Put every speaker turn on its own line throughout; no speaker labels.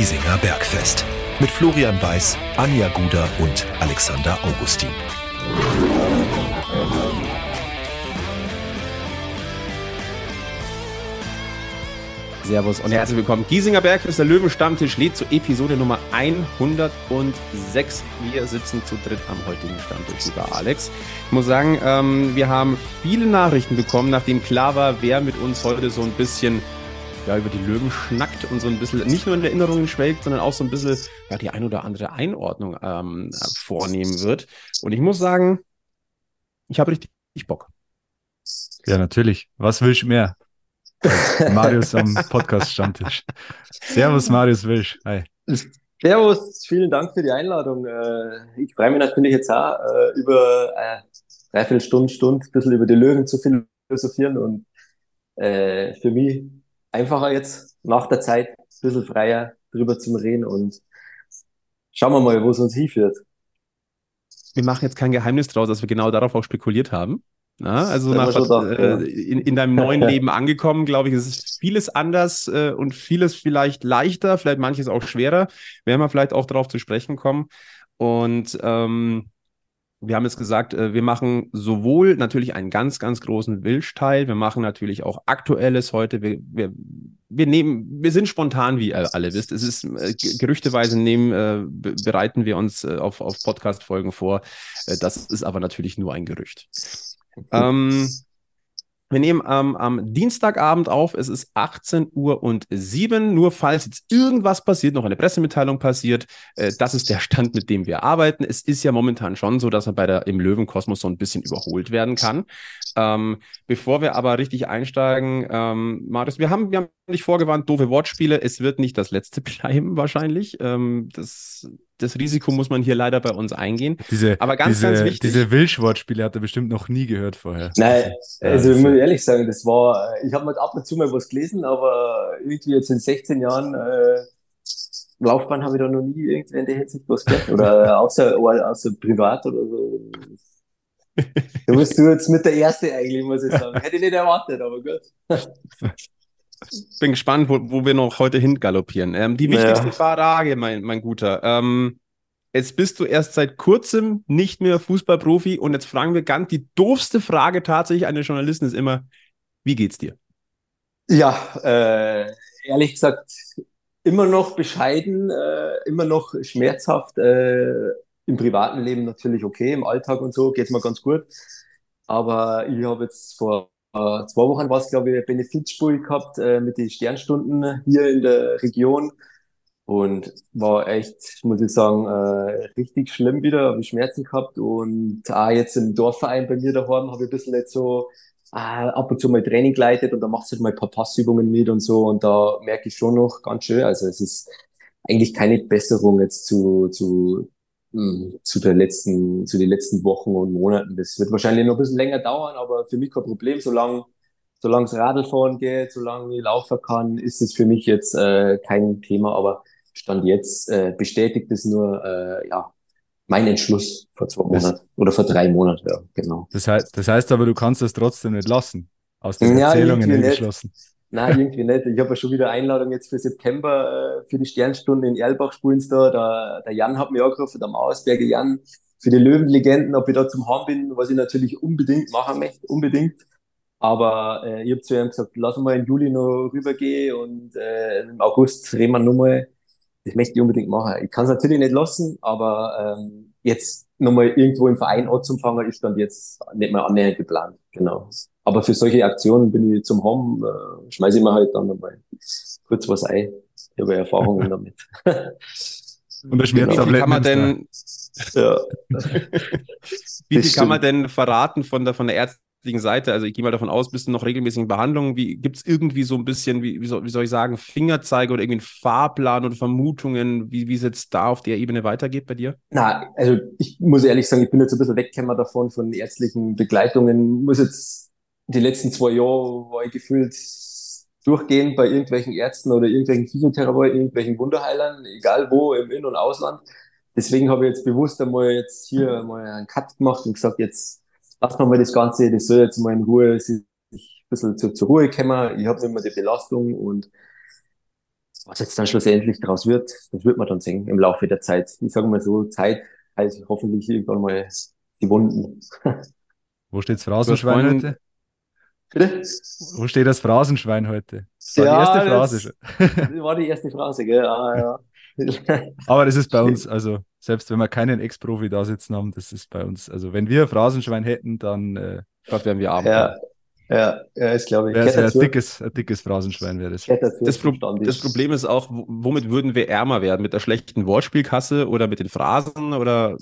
Giesinger Bergfest mit Florian Weiß, Anja Guder und Alexander Augustin.
Servus und herzlich willkommen. Giesinger Bergfest, der Löwenstammtisch lädt zu Episode Nummer 106. Wir sitzen zu dritt am heutigen Stammtisch, lieber Alex. Ich muss sagen, ähm, wir haben viele Nachrichten bekommen, nachdem klar war, wer mit uns heute so ein bisschen ja, über die Löwen schnackt und so ein bisschen nicht nur in Erinnerungen schwelgt, sondern auch so ein bisschen ja, die ein oder andere Einordnung ähm, vornehmen wird. Und ich muss sagen, ich habe richtig Bock.
Ja, natürlich. Was willst du mehr? Marius am Podcast-Stammtisch. Servus, Marius Wilsch. Hi.
Servus, vielen Dank für die Einladung. Äh, ich freue mich natürlich jetzt auch, äh, über äh, dreiviertel Stunde, Stunde ein bisschen über die Löwen zu philosophieren und für mich einfacher jetzt nach der Zeit ein bisschen freier drüber zu reden und schauen wir mal, wo es uns hinführt.
Wir machen jetzt kein Geheimnis draus, dass wir genau darauf auch spekuliert haben. Na, also nach, äh, in, in deinem neuen Leben angekommen, glaube ich, ist es vieles anders äh, und vieles vielleicht leichter, vielleicht manches auch schwerer. Werden wir vielleicht auch darauf zu sprechen kommen. Und ähm, wir haben jetzt gesagt, äh, wir machen sowohl natürlich einen ganz, ganz großen Wilsch-Teil, wir machen natürlich auch Aktuelles heute. Wir, wir, wir nehmen, wir sind spontan, wie ihr alle wisst. Es ist äh, gerüchteweise nehmen, äh, bereiten wir uns äh, auf, auf Podcast-Folgen vor. Äh, das ist aber natürlich nur ein Gerücht. Ähm, wir nehmen ähm, am Dienstagabend auf, es ist 18 Uhr und 7. Nur falls jetzt irgendwas passiert, noch eine Pressemitteilung passiert, äh, das ist der Stand, mit dem wir arbeiten. Es ist ja momentan schon so, dass man bei der im Löwenkosmos so ein bisschen überholt werden kann. Ähm, bevor wir aber richtig einsteigen, ähm, Marius, wir haben, wir haben dich vorgewarnt, doofe Wortspiele. Es wird nicht das letzte bleiben, wahrscheinlich. Ähm, das, das Risiko muss man hier leider bei uns eingehen.
Diese, aber ganz, diese, ganz wichtig. Diese Wilsch-Wortspiele hat er bestimmt noch nie gehört vorher.
Nein, also ich muss ehrlich sagen, das war, ich habe mal ab und zu mal was gelesen, aber irgendwie jetzt in 16 Jahren äh, Laufbahn habe ich da noch nie irgendwann der Hinsicht was gehört. Oder außer, außer privat oder so. Du bist du jetzt mit der Erste eigentlich, muss ich sagen. Hätte ich nicht erwartet, aber gut.
Bin gespannt, wo, wo wir noch heute hingaloppieren. Ähm, die wichtigste ja. Frage, mein, mein Guter. Ähm, jetzt bist du erst seit kurzem nicht mehr Fußballprofi und jetzt fragen wir ganz, die doofste Frage tatsächlich eines Journalisten ist immer, wie geht's dir?
Ja, äh, ehrlich gesagt, immer noch bescheiden, äh, immer noch schmerzhaft. Äh, Im privaten Leben natürlich okay, im Alltag und so geht's mir ganz gut. Aber ich habe jetzt vor äh, zwei Wochen war es, glaube ich, ein Benefizspiel gehabt äh, mit den Sternstunden hier in der Region. Und war echt, muss ich sagen, äh, richtig schlimm wieder, habe ich Schmerzen gehabt. Und auch jetzt im Dorfverein bei mir daheim habe ich ein bisschen nicht so äh, ab und zu mal Training geleitet und da machst du halt mal ein paar Passübungen mit und so. Und da merke ich schon noch ganz schön, also es ist eigentlich keine Besserung jetzt zu, zu zu der letzten, zu den letzten Wochen und Monaten. Das wird wahrscheinlich noch ein bisschen länger dauern, aber für mich kein Problem. Solange, solange es Radlfahren geht, solange ich laufen kann, ist es für mich jetzt äh, kein Thema. Aber Stand jetzt äh, bestätigt es nur, äh, ja, mein Entschluss vor zwei Monaten oder vor drei Monaten, ja, genau.
Das heißt, das heißt aber, du kannst es trotzdem nicht lassen. Aus den ja, Erzählungen entschlossen.
Nein, irgendwie nicht. Ich habe ja schon wieder Einladung jetzt für September äh, für die Sternstunde in Erlbach spielen da. Der, der Jan hat mich angerufen, der Mauersberger Jan, für die Löwenlegenden, ob ich da zum Heim bin, was ich natürlich unbedingt machen möchte, unbedingt. Aber äh, ich habe zu ihm gesagt, lass mal im Juli noch rübergehen und äh, im August reden wir nochmal. Das möchte ich unbedingt machen. Ich kann es natürlich nicht lassen, aber ähm, jetzt nochmal irgendwo im Verein anzufangen, ist dann jetzt nicht mehr annähernd geplant. Genau. Aber für solche Aktionen bin ich zum Home, äh, schmeiße ich mir halt dann nochmal kurz was ein. Ich habe Erfahrungen damit.
Und der Schmerztablette. Wie kann man denn, ja. wie viel kann man denn verraten von der, von der ärztlichen Seite? Also ich gehe mal davon aus, bist du noch regelmäßig in Behandlung? Wie, gibt es irgendwie so ein bisschen, wie, wie, soll, wie soll ich sagen, Fingerzeige oder irgendwie einen Fahrplan oder Vermutungen, wie, wie es jetzt da auf der Ebene weitergeht bei dir?
Na, also ich muss ehrlich sagen, ich bin jetzt ein bisschen weggekommen davon, von ärztlichen Begleitungen. Muss jetzt die letzten zwei Jahre war ich gefühlt durchgehend bei irgendwelchen Ärzten oder irgendwelchen Physiotherapeuten, irgendwelchen Wunderheilern, egal wo, im In- und Ausland. Deswegen habe ich jetzt bewusst einmal jetzt hier mal einen Cut gemacht und gesagt, jetzt lassen wir mal das Ganze, das soll jetzt mal in Ruhe sich ein bisschen zur, zur Ruhe kommen. Ich habe nicht mehr die Belastung und was jetzt dann schlussendlich daraus wird, das wird man dann sehen im Laufe der Zeit. Ich sage mal so, Zeit heilt hoffentlich irgendwann mal die Wunden.
Wo steht das Phrasenschwein heute?
Bitte?
Wo steht das Phrasenschwein heute?
Das war ja, die erste Phrase. Das war die erste Phrase, gell? Ah, ja.
Aber das ist bei uns, also selbst wenn wir keinen Ex-Profi da sitzen haben, das ist bei uns, also wenn wir Phrasenschwein hätten, dann äh, wären wir arm.
Ja, ja, ja, ist glaube ich.
Wäre ein dickes, ein dickes Phrasenschwein wäre das.
Das, Pro das, Problem ist auch, womit würden wir ärmer werden? Mit der schlechten Wortspielkasse oder mit den Phrasen oder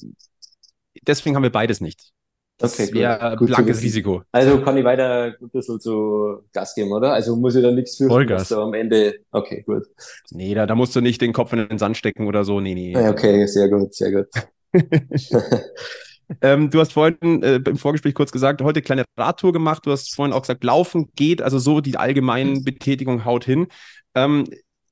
deswegen haben wir beides nicht. Das okay, wäre blankes Risiko.
Also kann ich weiter ein bisschen zu Gas geben, oder? Also muss ich da nichts für
Vollgas.
am Ende. Okay, gut.
Nee, da, da musst du nicht den Kopf in den Sand stecken oder so. Nee, nee.
Okay, sehr gut, sehr gut.
ähm, du hast vorhin äh, im Vorgespräch kurz gesagt, heute kleine Radtour gemacht. Du hast vorhin auch gesagt, laufen geht, also so die allgemeine Betätigung haut hin. Ähm,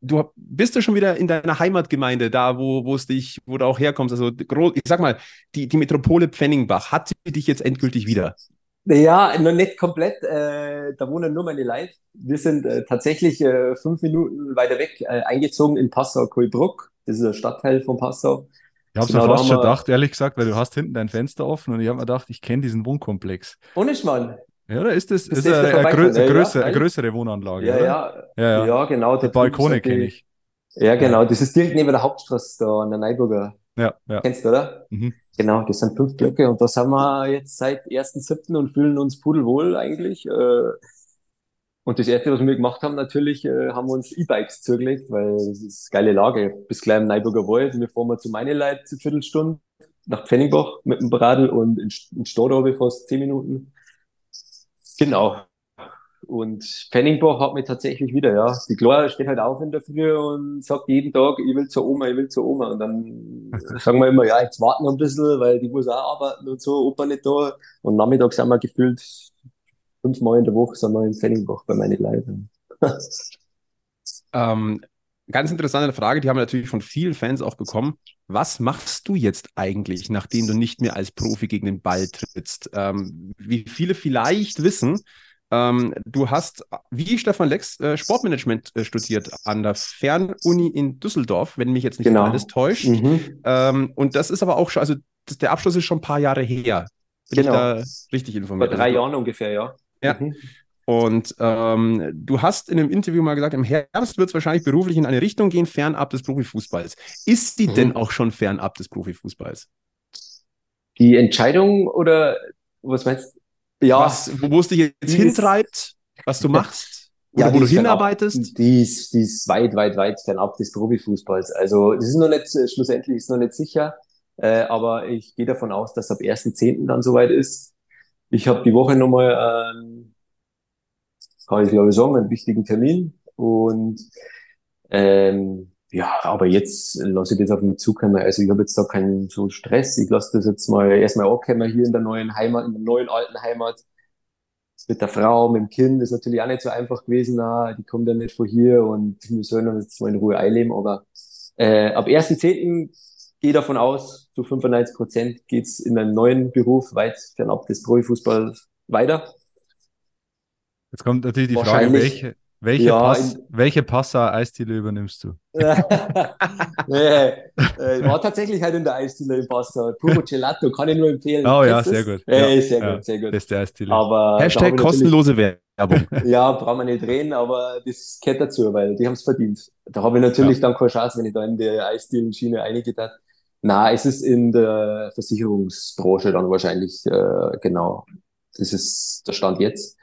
du bist du schon wieder in deiner Heimatgemeinde, da wo, wo es dich, wo du auch herkommst. Also ich sag mal, die, die Metropole Pfenningbach, hat sie dich jetzt endgültig wieder?
Ja, noch nicht komplett. Äh, da wohnen nur meine Leute. Wir sind äh, tatsächlich äh, fünf Minuten weiter weg äh, eingezogen in Passau-Kolbruck. Das ist ein Stadtteil von Passau.
Ich habe es genau, mir fast schon gedacht, ehrlich gesagt, weil du hast hinten dein Fenster offen und ich habe mir gedacht, ich kenne diesen Wohnkomplex.
Ohne Schmarrn.
Ja, da ist das, ist, ist eine, eine, grö eine, größere, eine größere Wohnanlage.
Ja, ja, ja, ja, genau.
Die Balkone kenne ich.
Ja, genau. Das ist direkt neben der Hauptstraße da an der Neuburger.
Ja, ja.
Kennst du, oder? Mhm. Genau, das sind fünf Blöcke und da sind wir jetzt seit 1.7. und fühlen uns pudelwohl eigentlich. Äh. Und das erste, was wir gemacht haben, natürlich, äh, haben wir uns E-Bikes zugelegt, weil das ist geile Lage. Bis gleich im Neuburger Wald. Wir fahren mal zu meine Leute zur Viertelstunde nach Pfenningbach mit dem Bradl und in, in ich fast zehn Minuten. Genau. Und Penningbach hat mich tatsächlich wieder, ja. Die Clara steht halt auf in der Früh und sagt jeden Tag, ich will zur Oma, ich will zur Oma. Und dann sagen wir immer, ja, jetzt warten wir ein bisschen, weil die muss auch arbeiten und so, Opa nicht da. Und nachmittags sind wir gefühlt fünfmal in der Woche sind wir in Penningbach bei meinen Leuten.
ähm, ganz interessante Frage, die haben wir natürlich von vielen Fans auch bekommen. Was machst du jetzt eigentlich, nachdem du nicht mehr als Profi gegen den Ball trittst? Ähm, wie viele vielleicht wissen, ähm, du hast, wie Stefan Lex, äh, Sportmanagement äh, studiert an der Fernuni in Düsseldorf, wenn mich jetzt nicht genau. alles täuscht. Mhm. Ähm, und das ist aber auch schon, also das, der Abschluss ist schon ein paar Jahre her. Bin genau. ich da richtig informiert?
Vor drei Jahren ungefähr, ja.
Ja. Mhm. Und ähm, du hast in einem Interview mal gesagt, im Herbst wird es wahrscheinlich beruflich in eine Richtung gehen, fernab des Profifußballs. Ist sie mhm. denn auch schon fernab des Profifußballs?
Die Entscheidung oder was meinst
du? Ja. Was, wo es dich jetzt hintreibt, was du machst? Ja, wo du hinarbeitest?
die, ist, die ist weit, weit, weit fernab des Profifußballs. Also das ist noch nicht, schlussendlich ist noch nicht sicher. Äh, aber ich gehe davon aus, dass ab 1.10. dann soweit ist. Ich habe die Woche nochmal ähm, kann ich glaube ich sagen, einen wichtigen Termin. Und ähm, ja, aber jetzt lasse ich das auf mich zukommen. Also ich habe jetzt da keinen so Stress. Ich lasse das jetzt mal erstmal ankommen hier in der neuen Heimat, in der neuen alten Heimat. Mit der Frau, mit dem Kind ist natürlich auch nicht so einfach gewesen. Na, die kommen dann nicht von hier und wir sollen dann jetzt mal in Ruhe einleben. Aber äh, ab 1.10. gehe davon aus, zu 95 Prozent geht's in einem neuen Beruf weit fernab des Profifußballs weiter.
Jetzt kommt natürlich die Frage, welche, welche, ja, Pass, welche Passau-Eisdiele übernimmst du?
nee, äh, war tatsächlich halt in der Eisdiele in Passau. Puro Gelato, kann ich nur empfehlen.
Oh ja, sehr gut.
Äh, sehr ja, gut, sehr gut.
Beste Eisdiele.
Aber Hashtag kostenlose Werbung.
ja, brauchen wir nicht reden, aber das gehört dazu, weil die haben es verdient. Da habe ich natürlich ja. dann keine Chance, wenn ich da in die Eisdielen-Schiene eingetan. Na, es ist in der Versicherungsbranche dann wahrscheinlich, äh, genau. Das ist der Stand jetzt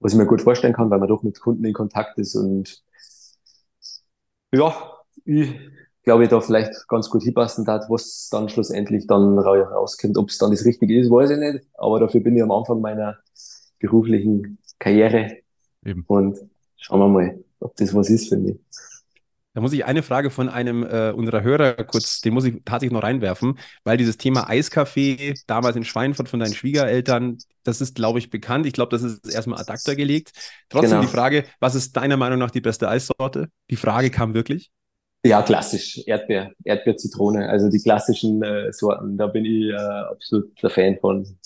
was ich mir gut vorstellen kann, weil man doch mit Kunden in Kontakt ist und ja, ich glaube, ich da vielleicht ganz gut hinpassen hat, was dann schlussendlich dann rauskommt. Ob es dann das Richtige ist, weiß ich nicht. Aber dafür bin ich am Anfang meiner beruflichen Karriere. Eben. Und schauen wir mal, ob das was ist für mich.
Da muss ich eine Frage von einem äh, unserer Hörer kurz, den muss ich tatsächlich noch reinwerfen, weil dieses Thema Eiskaffee damals in Schweinfurt von deinen Schwiegereltern, das ist, glaube ich, bekannt. Ich glaube, das ist erstmal ad acta gelegt. Trotzdem genau. die Frage, was ist deiner Meinung nach die beste Eissorte? Die Frage kam wirklich.
Ja, klassisch. Erdbeer, Erdbeer, Zitrone. Also die klassischen äh, Sorten, da bin ich äh, absolut der Fan von.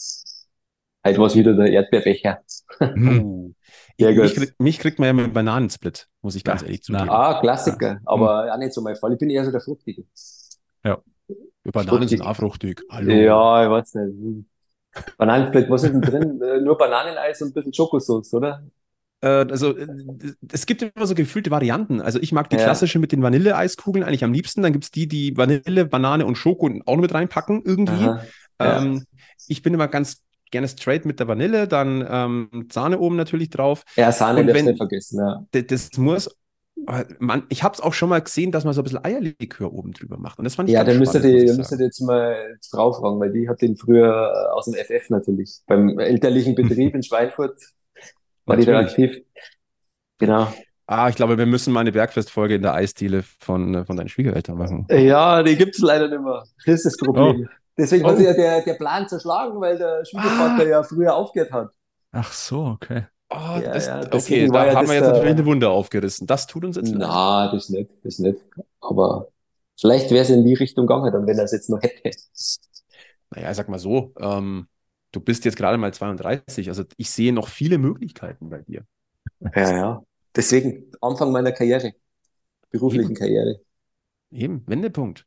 Halt was wieder der Erdbeerbecher.
uh. Ja, mich, krieg, mich, kriegt man ja mit Bananensplit, muss ich ganz ja, ehrlich zugeben.
Ah, Klassiker, ja. aber mhm. auch nicht so mein Fall. Ich bin eher so der Fruchtige.
Ja. Bananen fruchtig. sind auch fruchtig.
Hallo. Ja, ich weiß nicht. Bananensplit, was ist denn drin? Äh, nur Bananeneis und ein bisschen Schokosauce, oder?
Äh, also, äh, es gibt immer so gefühlte Varianten. Also, ich mag die ja. klassische mit den Vanilleeiskugeln eigentlich am liebsten. Dann gibt es die, die Vanille, Banane und Schoko auch noch mit reinpacken, irgendwie. Ja. Ähm, ich bin immer ganz gerne straight mit der Vanille, dann ähm, Sahne oben natürlich drauf.
Ja, Sahne darfst du nicht vergessen, ja.
Das, das muss man, ich habe es auch schon mal gesehen, dass man so ein bisschen Eierlikör oben drüber macht. Und das fand
ich Ja, dann müsstet ihr, müsstet jetzt mal Frau fragen, weil die hat den früher äh, aus dem FF natürlich. Beim elterlichen Betrieb in Schweinfurt war die da aktiv. Genau.
Ah, ich glaube, wir müssen mal eine Bergfestfolge in der Eisdiele von, äh, von deinen Schwiegereltern machen.
Ja, die gibt es leider nicht mehr. Das ist das Problem. Oh. Deswegen oh. hat sich ja der, der Plan zerschlagen, weil der Schwiegervater ah. ja früher aufgehört hat.
Ach so, okay.
Oh, ja, das, ja, okay, da ja haben wir jetzt natürlich eine Wunde aufgerissen. Das tut uns jetzt
leid. Na, das nicht, das nicht. Aber vielleicht wäre es in die Richtung gegangen, dann, wenn er es jetzt noch hätte.
Naja, sag mal so, ähm, du bist jetzt gerade mal 32, also ich sehe noch viele Möglichkeiten bei dir.
Ja, ja. Deswegen, Anfang meiner Karriere, beruflichen Eben. Karriere.
Eben, Wendepunkt.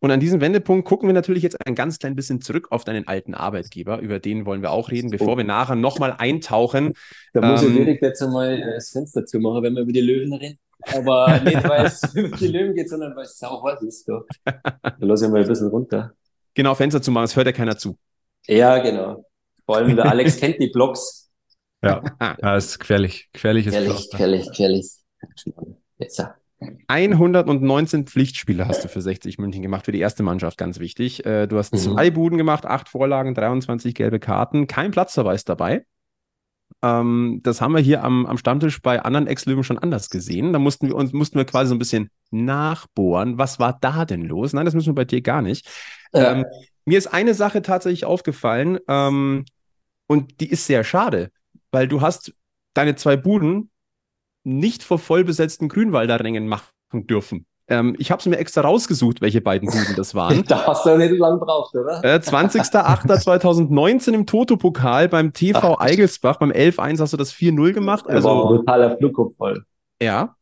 Und an diesem Wendepunkt gucken wir natürlich jetzt ein ganz klein bisschen zurück auf deinen alten Arbeitgeber. Über den wollen wir auch reden, bevor oh. wir nachher nochmal eintauchen.
Da muss ähm, ich direkt jetzt einmal das Fenster zumachen, wenn wir über die Löwen reden. Aber nicht, weil es über die Löwen geht, sondern weil es sau heiß ist. Da, da lasse ich mal ein bisschen runter.
Genau, Fenster zu machen, es hört ja keiner zu.
Ja, genau. Vor allem der Alex kennt die Blogs.
Ja, das ist gefährlich. Gefährliches
gefährlich, gefährlich, gefährlich. Jetzt.
119 Pflichtspiele hast du für 60 München gemacht, für die erste Mannschaft, ganz wichtig. Äh, du hast mhm. zwei Buden gemacht, acht Vorlagen, 23 gelbe Karten, kein Platzverweis dabei. Ähm, das haben wir hier am, am Stammtisch bei anderen Ex-Löwen schon anders gesehen. Da mussten wir uns mussten wir quasi so ein bisschen nachbohren. Was war da denn los? Nein, das müssen wir bei dir gar nicht. Ja. Ähm, mir ist eine Sache tatsächlich aufgefallen ähm, und die ist sehr schade, weil du hast deine zwei Buden nicht vor vollbesetzten Grünwalder Rängen machen dürfen. Ähm, ich habe es mir extra rausgesucht, welche beiden Buden das waren.
da hast du ja nicht lange gebraucht, oder?
Äh, 20.08.2019 im Toto-Pokal beim TV Ach. Eigelsbach. Beim 11-1 hast du das 4-0 gemacht.
Also, war ein brutaler Flugkopfball.
Ja.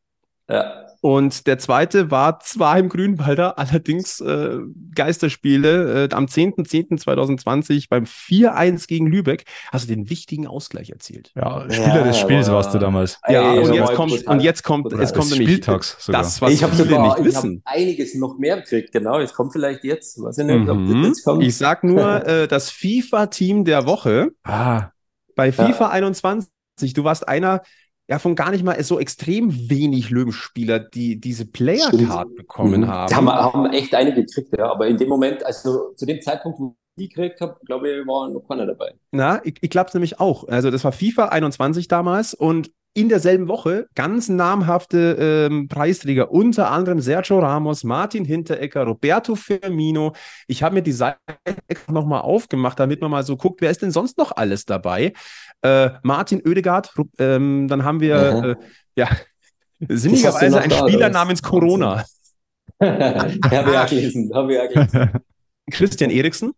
Ja. Und der zweite war zwar im Grünwalder, allerdings äh, Geisterspiele äh, am 10.10.2020 beim 4-1 gegen Lübeck hast du den wichtigen Ausgleich erzielt.
Ja, Spieler ja, des Spiels warst du damals.
Ja, Ey, und, jetzt kommt, und jetzt kommt, es kommt nämlich
Spieltags sogar.
das, was ich viele sogar, nicht wissen. Ich einiges noch mehr gekriegt, genau. Es kommt vielleicht jetzt. Weiß ich nicht, mhm.
ob das jetzt kommt. Ich sag nur, äh, das FIFA-Team der Woche ah. bei FIFA ja. 21. Du warst einer, ja von gar nicht mal so extrem wenig Löwenspieler, die diese Player-Card bekommen mhm. haben.
haben. Haben echt einige gekriegt, ja. Aber in dem Moment, also zu dem Zeitpunkt, wo ich die gekriegt habe, glaube ich, war noch keiner dabei.
Na, ich, ich glaube es nämlich auch. Also das war FIFA 21 damals und in derselben Woche ganz namhafte ähm, Preisträger, unter anderem Sergio Ramos, Martin Hinterecker, Roberto Firmino. Ich habe mir die Seite nochmal aufgemacht, damit man mal so guckt, wer ist denn sonst noch alles dabei? Äh, Martin Oedegaard, ähm, dann haben wir, äh, ja, sinnigerweise ein Spieler namens Corona.
habe auch gelesen, habe auch gelesen.
Christian Eriksen,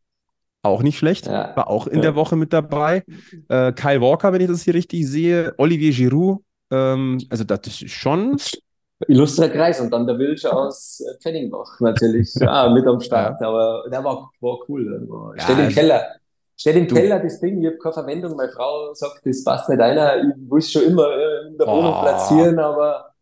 auch nicht schlecht, ja. war auch in ja. der Woche mit dabei. Äh, Kyle Walker, wenn ich das hier richtig sehe, Olivier Giroud, ähm, also das ist schon.
Illustrer Kreis und dann der Wilsche aus äh, Pfenningbach natürlich ja, mit am Start, aber der war, war cool. War, steht im Keller. Steht im du. Keller das Ding, ich habe keine Verwendung. Meine Frau sagt, das passt nicht einer. Ich muss schon immer äh, in der Wohnung oh. platzieren, aber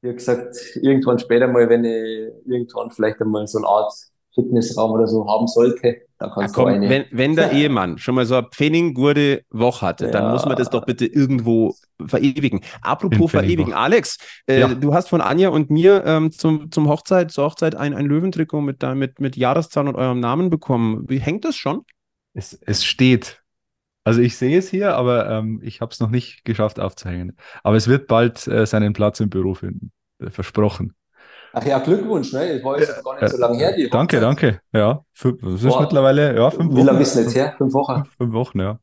ich habe gesagt, irgendwann später mal, wenn ich irgendwann vielleicht einmal so eine Art Fitnessraum oder so haben sollte, da kannst ja, komm, du eine.
Wenn, wenn der Ehemann schon mal so eine Pfennig-Gurde Woche hatte, ja. dann muss man das doch bitte irgendwo verewigen. Apropos verewigen, Alex, äh, ja. du hast von Anja und mir ähm, zum, zum Hochzeit, zur Hochzeit ein, ein Löwentrikot mit, mit, mit Jahreszahl und eurem Namen bekommen. Wie hängt das schon?
Es, es steht. Also ich sehe es hier, aber ähm, ich habe es noch nicht geschafft aufzuhängen. Aber es wird bald äh, seinen Platz im Büro finden. Äh, versprochen.
Ach ja, Glückwunsch, ne? Ich war jetzt gar nicht so lange her. Die
danke, danke. Ja, fünf, das ist Boah. mittlerweile ja, fünf
Wochen. Wie lange ist es jetzt her? Fünf Wochen?
Fünf, Wochen, ja.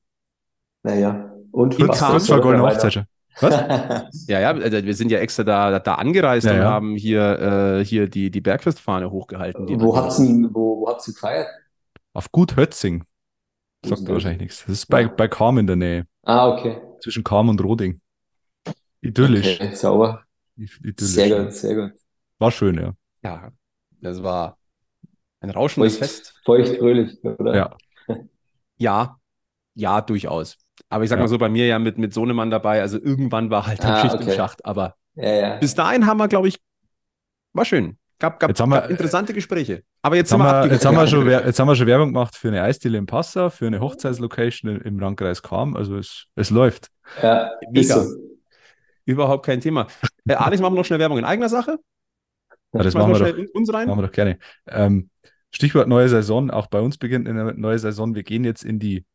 Naja.
Und wie Und kurz vor goldene Hochzeit.
Was? ja, ja, also wir sind ja extra da, da angereist ja, und ja. haben hier, äh, hier die, die Bergfestfahne hochgehalten.
wo habt ihr wo, wo gefeiert?
Auf Gut Hötzing. Sagt wahrscheinlich nichts. Das ist bei, bei Kam in der Nähe.
Ah, okay.
Zwischen Kam und Roding. idyllisch.
Okay, sauber.
Idyllisch.
Sehr gut, sehr gut.
War schön, ja.
Ja, das war ein rauschendes
Feucht,
Fest.
feucht fröhlich, oder?
Ja.
Ja, ja, durchaus. Aber ich sag
Ja.
mal so, bei mir ja mit, mit Sohnemann dabei, also irgendwann war halt dann
Ah,
Schicht im
okay.
Schacht. Aber
Ja, ja.
bis dahin haben wir, glaube ich, war schön. Gab, gab,
Jetzt haben wir-
gab interessante Gespräche. Aber jetzt,
Jetzt haben,
wir
jetzt, haben wir schon, jetzt haben wir schon Werbung gemacht für eine Eisdiele in Passau, für eine Hochzeitslocation im, Landkreis Cham. Also es, es läuft.
ja ist
Mega.
so.
Überhaupt kein Thema. Äh, Alex, machen wir noch schnell Werbung in eigener Sache?
Ja, das
Machen
wir
schnell
doch,
uns rein?
machen wir doch gerne. Ähm, Stichwort neue Saison. Auch bei uns beginnt eine neue Saison. Wir gehen jetzt in die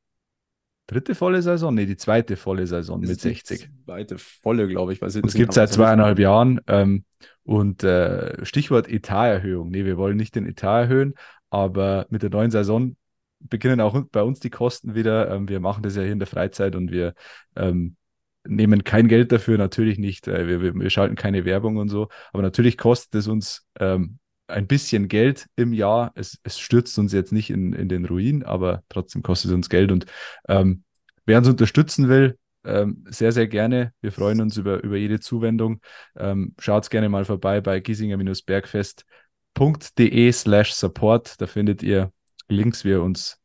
dritte volle Saison. Nee, die zweite volle Saison
Das
mit
ist die
60.
Zweite volle, glaube ich. Weil
Uns gibt es seit zweieinhalb Jahren. Ähm, und äh, Stichwort Etaterhöhung. Nee, wir wollen nicht den Etat erhöhen, aber mit der neuen Saison beginnen auch bei uns die Kosten wieder. Ähm, wir machen das ja hier in der Freizeit und wir ähm, nehmen kein Geld dafür, natürlich nicht. Äh, wir, wir, wir schalten keine Werbung und so. Aber natürlich kostet es uns ähm, ein bisschen Geld im Jahr. Es, es stürzt uns jetzt nicht in, in den Ruin, aber trotzdem kostet es uns Geld. Und ähm, wer uns unterstützen will, ähm, sehr, sehr gerne. Wir freuen uns über, über jede Zuwendung. Ähm, Schaut gerne mal vorbei bei giesinger-bergfest.de slash support. Da findet ihr Links, wie ihr uns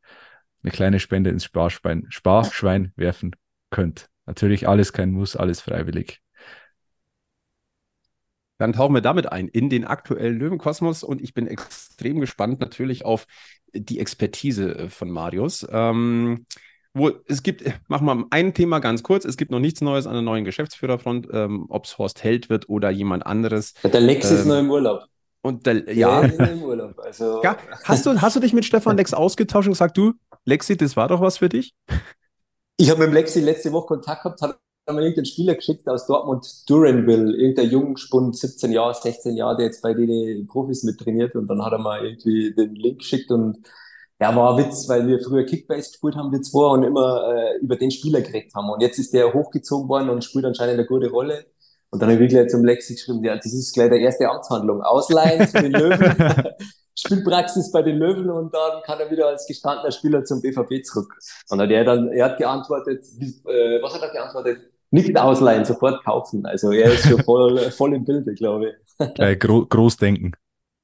eine kleine Spende ins Sparschwein, Sparschwein werfen könnt. Natürlich alles kein Muss, alles freiwillig.
Dann tauchen wir damit ein in den aktuellen Löwenkosmos und ich bin extrem gespannt natürlich auf die Expertise äh, von Marius. Ähm, wo es gibt, machen wir ein Thema ganz kurz. Es gibt noch nichts Neues an der neuen Geschäftsführerfront, ähm, ob es Horst Held wird oder jemand anderes.
Der Lex ist
Ähm,
noch im Urlaub.
Und der,
Der
ja,
ist noch im Urlaub. Also,
ja, hast du, hast du dich mit Stefan Lex ausgetauscht und gesagt, du, Lexi, das war doch was für dich?
Ich habe mit dem Lexi letzte Woche Kontakt gehabt, hat mir irgendeinen Spieler geschickt aus Dortmund, Duranville, irgendein Jungspund, 17 Jahre, 16 Jahre, der jetzt bei den Profis mit trainiert und dann hat er mal irgendwie den Link geschickt und ja, war ein Witz, weil wir früher Kickbase gespielt haben, wir zwei, und immer äh, über den Spieler geredet haben. Und jetzt ist der hochgezogen worden und spielt anscheinend eine gute Rolle. Und dann habe ich gleich zum Lexi geschrieben, ja, das ist gleich der erste Amtshandlung. Ausleihen zu den Löwen, Spielpraxis bei den Löwen und dann kann er wieder als gestandener Spieler zum BVB zurück. Und hat er dann, er hat geantwortet, äh, was hat er geantwortet? Nicht ausleihen, sofort kaufen. Also er ist schon voll, voll im Bilde, glaube ich.
Gleich gro Großdenken.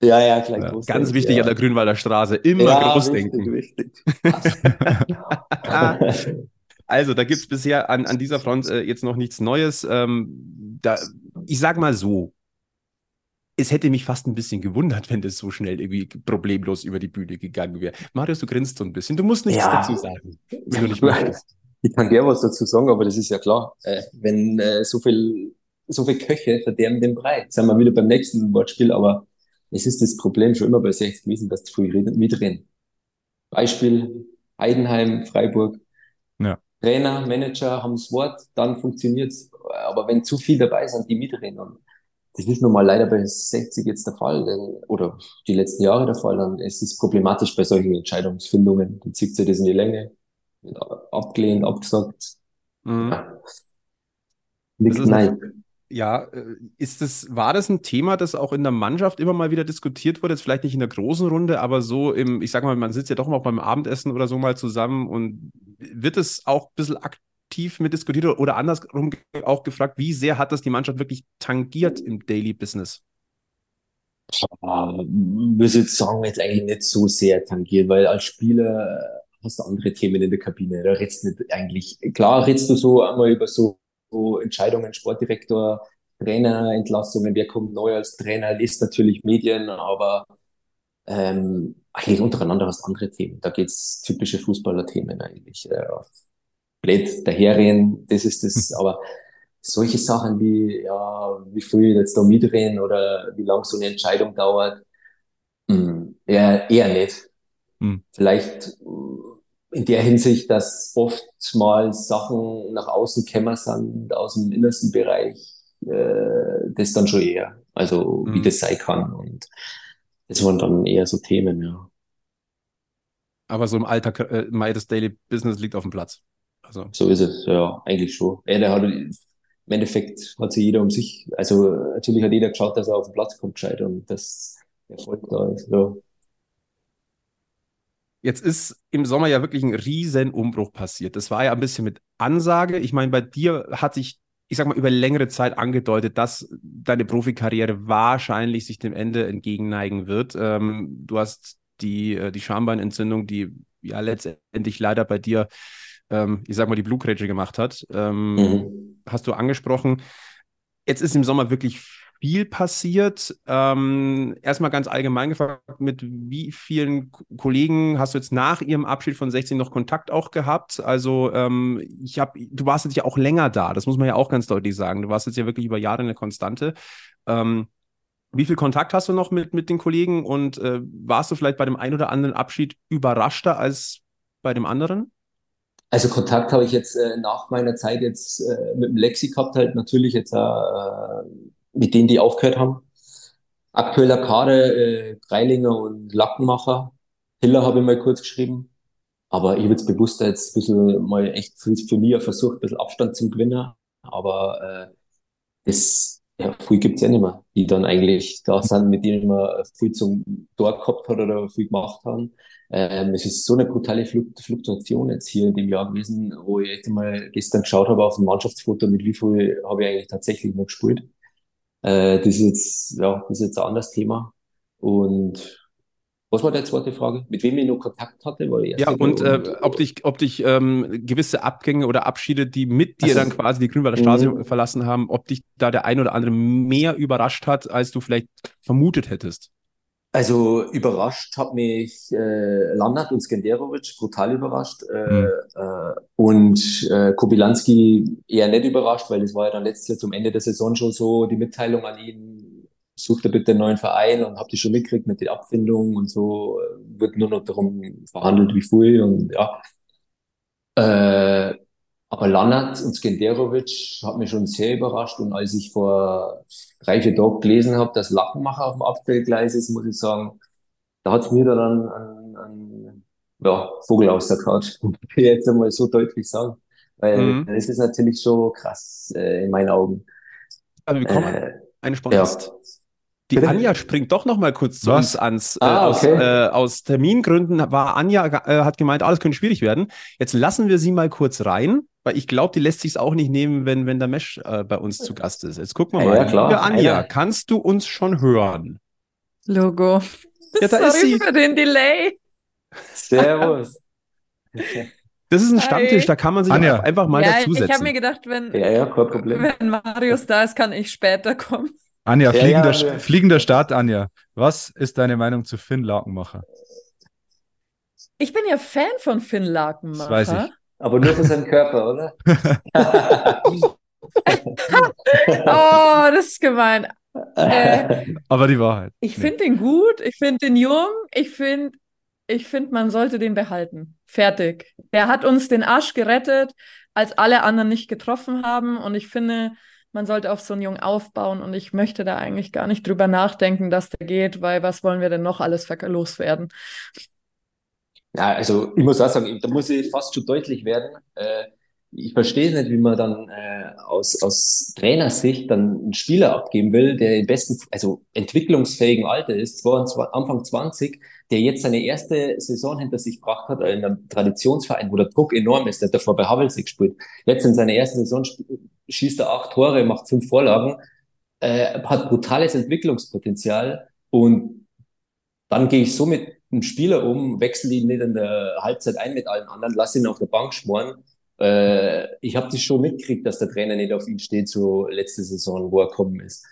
Ja, ja, klar.
Ja,
groß
Ganz
denken,
wichtig
ja.
an der Grünwalder Straße, immer
ja,
groß
wichtig,
denken.
Wichtig.
Also, da gibt es bisher an, an dieser Front äh, jetzt noch nichts Neues. Ähm, da, ich sag mal so, es hätte mich fast ein bisschen gewundert, wenn das so schnell irgendwie problemlos über die Bühne gegangen wäre. Marius, du grinst so ein bisschen. Du musst nichts
Ja.
dazu sagen, wenn du nicht möchtest.
Ich kann gerne was dazu sagen, aber das ist ja klar. Äh, wenn äh, so viel, so viel Köche verderben den Brei. Sind wir wieder beim nächsten Wortspiel, aber es ist das Problem schon immer bei 60 gewesen, dass zu früh reden- mitreden. Beispiel Heidenheim, Freiburg.
Ja.
Trainer, Manager haben das Wort, dann funktioniert's. Aber wenn zu viel dabei sind, die mitreden, und das ist nun mal leider bei 60 jetzt der Fall, denn, oder die letzten Jahre der Fall, dann ist es problematisch bei solchen Entscheidungsfindungen. Dann zieht sich das in die Länge, abgelehnt, abgesagt.
Mhm.
Ja.
Das ist
nein.
Ja, äh, ist das, war das ein Thema, das auch in der Mannschaft immer mal wieder diskutiert wurde? Jetzt vielleicht nicht in der großen Runde, aber so im, ich sag mal, man sitzt ja doch mal beim Abendessen oder so mal zusammen und wird es auch ein bisschen aktiv mit diskutiert oder- andersrum auch gefragt, wie sehr hat das die Mannschaft wirklich tangiert im Daily Business?
Ah, muss jetzt sagen, jetzt eigentlich nicht so sehr tangiert, weil als Spieler hast du andere Themen in der Kabine. Da redst du nicht eigentlich, klar redst du so einmal über so, so Entscheidungen, Sportdirektor, Trainerentlassungen, wer kommt neu als Trainer, liest natürlich Medien, aber ähm, eigentlich untereinander hast du andere Themen. Da geht's typische Fußballer-Themen eigentlich. Äh, blöd daherreden, das ist das, aber solche Sachen wie, ja, wie viel jetzt da mitreden oder wie lang so eine Entscheidung dauert, mh, eher, eher nicht.
Hm.
Vielleicht mh, in der Hinsicht, dass oftmals Sachen nach außen kämmer sind, aus dem innersten Bereich, äh, das dann schon eher, also wie
Hm.
das sein kann. Und das waren dann eher so Themen, ja.
Aber so im Alltag, äh, das Daily Business liegt auf dem Platz. Also,
So ist es, ja, eigentlich schon. Ja, der hat, im Endeffekt hat sich jeder um sich, also natürlich hat jeder geschaut, dass er auf den Platz kommt, gescheit und dass der Erfolg da ist. Ja.
Jetzt ist im Sommer ja wirklich ein riesen Umbruch passiert. Das war ja ein bisschen mit Ansage. Ich meine, bei dir hat sich ich sag mal, über längere Zeit angedeutet, dass deine Profikarriere wahrscheinlich sich dem Ende entgegenneigen wird. Ähm, du hast die, äh, die Schambeinentzündung, die ja letztendlich leider bei dir, ähm, ich sag mal, die Blutgrätsche gemacht hat. Ähm, mhm. Hast du angesprochen. Jetzt ist im Sommer wirklich viel passiert. Ähm, erstmal ganz allgemein gefragt, mit wie vielen Kollegen hast du jetzt nach ihrem Abschied von 16 noch Kontakt auch gehabt? Also ähm, ich habe, du warst jetzt ja auch länger da, das muss man ja auch ganz deutlich sagen. Du warst jetzt ja wirklich über Jahre eine Konstante. Ähm, wie viel Kontakt hast du noch mit, mit den Kollegen und äh, warst du vielleicht bei dem einen oder anderen Abschied überraschter als bei dem anderen?
Also Kontakt habe ich jetzt äh, nach meiner Zeit jetzt äh, mit dem Lexi gehabt, halt natürlich jetzt äh, mit denen, die aufgehört haben. Aktueller Kader, äh, Greilinger und Lackenmacher. Hiller habe ich mal kurz geschrieben. Aber ich habe jetzt bewusst jetzt ein bisschen mal echt für, für mich versucht, ein bisschen Abstand zum Gewinner. Aber äh, das, ja, viel gibt's ja nicht mehr, die dann eigentlich da sind, mit denen man viel zum Tor gehabt hat oder viel gemacht haben. Ähm, es ist so eine brutale Fluktuation jetzt hier in dem Jahr gewesen, wo ich echt mal gestern geschaut habe auf ein Mannschaftsfoto, mit wie viel habe ich eigentlich tatsächlich noch gespielt. Äh, das ist jetzt, ja, das ist jetzt ein anderes Thema. Und was war die zweite Frage? Mit wem ich noch Kontakt hatte? War
ja, und, äh, ob dich, ob dich ähm, gewisse Abgänge oder Abschiede, die mit dir also, dann quasi die Grünwalder Straße mhm. verlassen haben, ob dich da der ein oder andere mehr überrascht hat, als du vielleicht vermutet hättest?
Also überrascht hat mich äh, Landert und Skenderovic, brutal überrascht. Äh, mhm. äh, und äh, Kobilanski eher nicht überrascht, weil es war ja dann letztes Jahr zum Ende der Saison schon so die Mitteilung an ihn, sucht er bitte einen neuen Verein und habt ihr schon mitgekriegt mit den Abfindungen und so, äh, wird nur noch darum verhandelt wie früher und ja. Äh, aber Lannert und Skenderovic hat mich schon sehr überrascht. Und als ich vor vier Tagen gelesen habe, dass Lachenmacher auf dem Abstellgleis ist, muss ich sagen, da hat es mir dann einen, einen, ja, Vogel aus der Couch, jetzt einmal so deutlich sagen. Weil mhm. das ist natürlich schon krass äh, in meinen Augen.
Also wir kommen äh, eine Sportast. Ja. Die Bitte? Anja springt doch noch mal kurz zu Was? uns ans. Äh, ah, okay. aus, äh, aus, Termingründen war Anja, äh, hat gemeint, alles könnte schwierig werden. Jetzt lassen wir sie mal kurz rein, weil ich glaube, die lässt sich auch nicht nehmen, wenn, wenn der Mesh äh, bei uns zu Gast ist. Jetzt gucken wir mal. Ja, klar. Liebe Anja, Alter. kannst du uns schon hören?
Logo. Ja, da Sorry ist sie. für den Delay.
Servus.
Das ist ein Stammtisch, da kann man sich Anja. einfach mal ja, dazusetzen.
Ich habe mir gedacht, wenn, ja, ja, wenn Marius da ist, kann ich später kommen.
Anja, ja, fliegender, ja, fliegender Start, Anja. Was ist deine Meinung zu Finn Lakenmacher?
Ich bin ja Fan von Finn Lakenmacher.
Das weiß ich. Aber nur für seinen Körper, oder?
oh, das ist gemein.
Äh, Aber die Wahrheit.
Ich nee. finde ihn gut, ich finde ihn jung, ich finde, ich find, man sollte den behalten. Fertig. Er hat uns den Arsch gerettet, als alle anderen nicht getroffen haben. Und ich finde, man sollte auf so einen Jungen aufbauen und ich möchte da eigentlich gar nicht drüber nachdenken, dass der geht, weil was wollen wir denn noch alles loswerden?
Ja, also ich muss auch sagen, da muss ich fast schon deutlich werden. Äh, ich verstehe nicht, wie man dann äh, aus, aus Trainersicht dann einen Spieler abgeben will, der im besten, also entwicklungsfähigen Alter ist, 22, Anfang 20, der jetzt seine erste Saison hinter sich gebracht hat, in einem Traditionsverein, wo der Druck enorm ist, der hat davor bei Havelsig gespielt. Jetzt in seiner ersten Saison schießt er acht Tore, macht fünf Vorlagen, äh, hat brutales Entwicklungspotenzial und dann gehe ich so mit einem Spieler um, wechsle ihn nicht in der Halbzeit ein mit allen anderen, lass ihn auf der Bank schmoren. Äh, ich habe das schon mitgekriegt, dass der Trainer nicht auf ihn steht, so letzte Saison, wo er gekommen ist.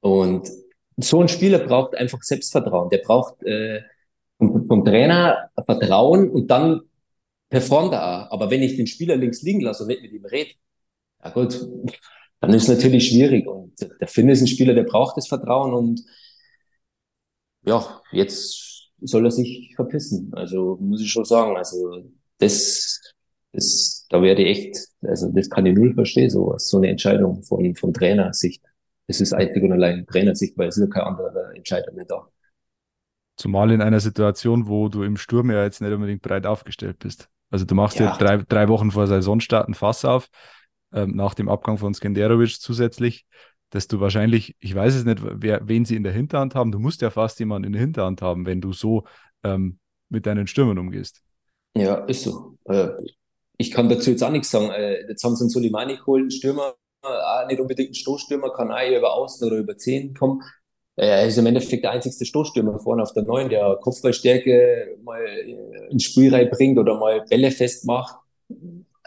Und so ein Spieler braucht einfach Selbstvertrauen. Der braucht äh, vom, vom Trainer Vertrauen und dann performt er auch. Aber wenn ich den Spieler links liegen lasse und nicht mit ihm rede, ja gut, dann ist es natürlich schwierig. Und der Finn ist ein Spieler, der braucht das Vertrauen und ja, jetzt soll er sich verpissen. Also muss ich schon sagen. Also das, das, da werde ich echt, also das kann ich null verstehen, so, so eine Entscheidung von, von Trainersicht. Das ist einzig und allein Trainersicht, weil es ist ja kein anderer Entscheider mehr da.
Zumal in einer Situation, wo du im Sturm ja jetzt nicht unbedingt breit aufgestellt bist. Also du machst ja, ja drei, drei Wochen vor Saisonstart ein Fass auf, ähm, nach dem Abgang von Skenderovic zusätzlich, dass du wahrscheinlich, ich weiß es nicht, wer, wen sie in der Hinterhand haben, du musst ja fast jemanden in der Hinterhand haben, wenn du so ähm, mit deinen Stürmern umgehst.
Ja, ist so. Äh, ich kann dazu jetzt auch nichts sagen. Äh, jetzt haben sie einen Soleimani geholt, einen Stürmer, auch nicht unbedingt ein Stoßstürmer, kann auch über Außen oder über Zehn kommen. Er ist im Endeffekt der einzigste Stoßstürmer vorne auf der Neuen, der Kopfballstärke mal ins Spiel reinbringt oder mal Bälle festmacht.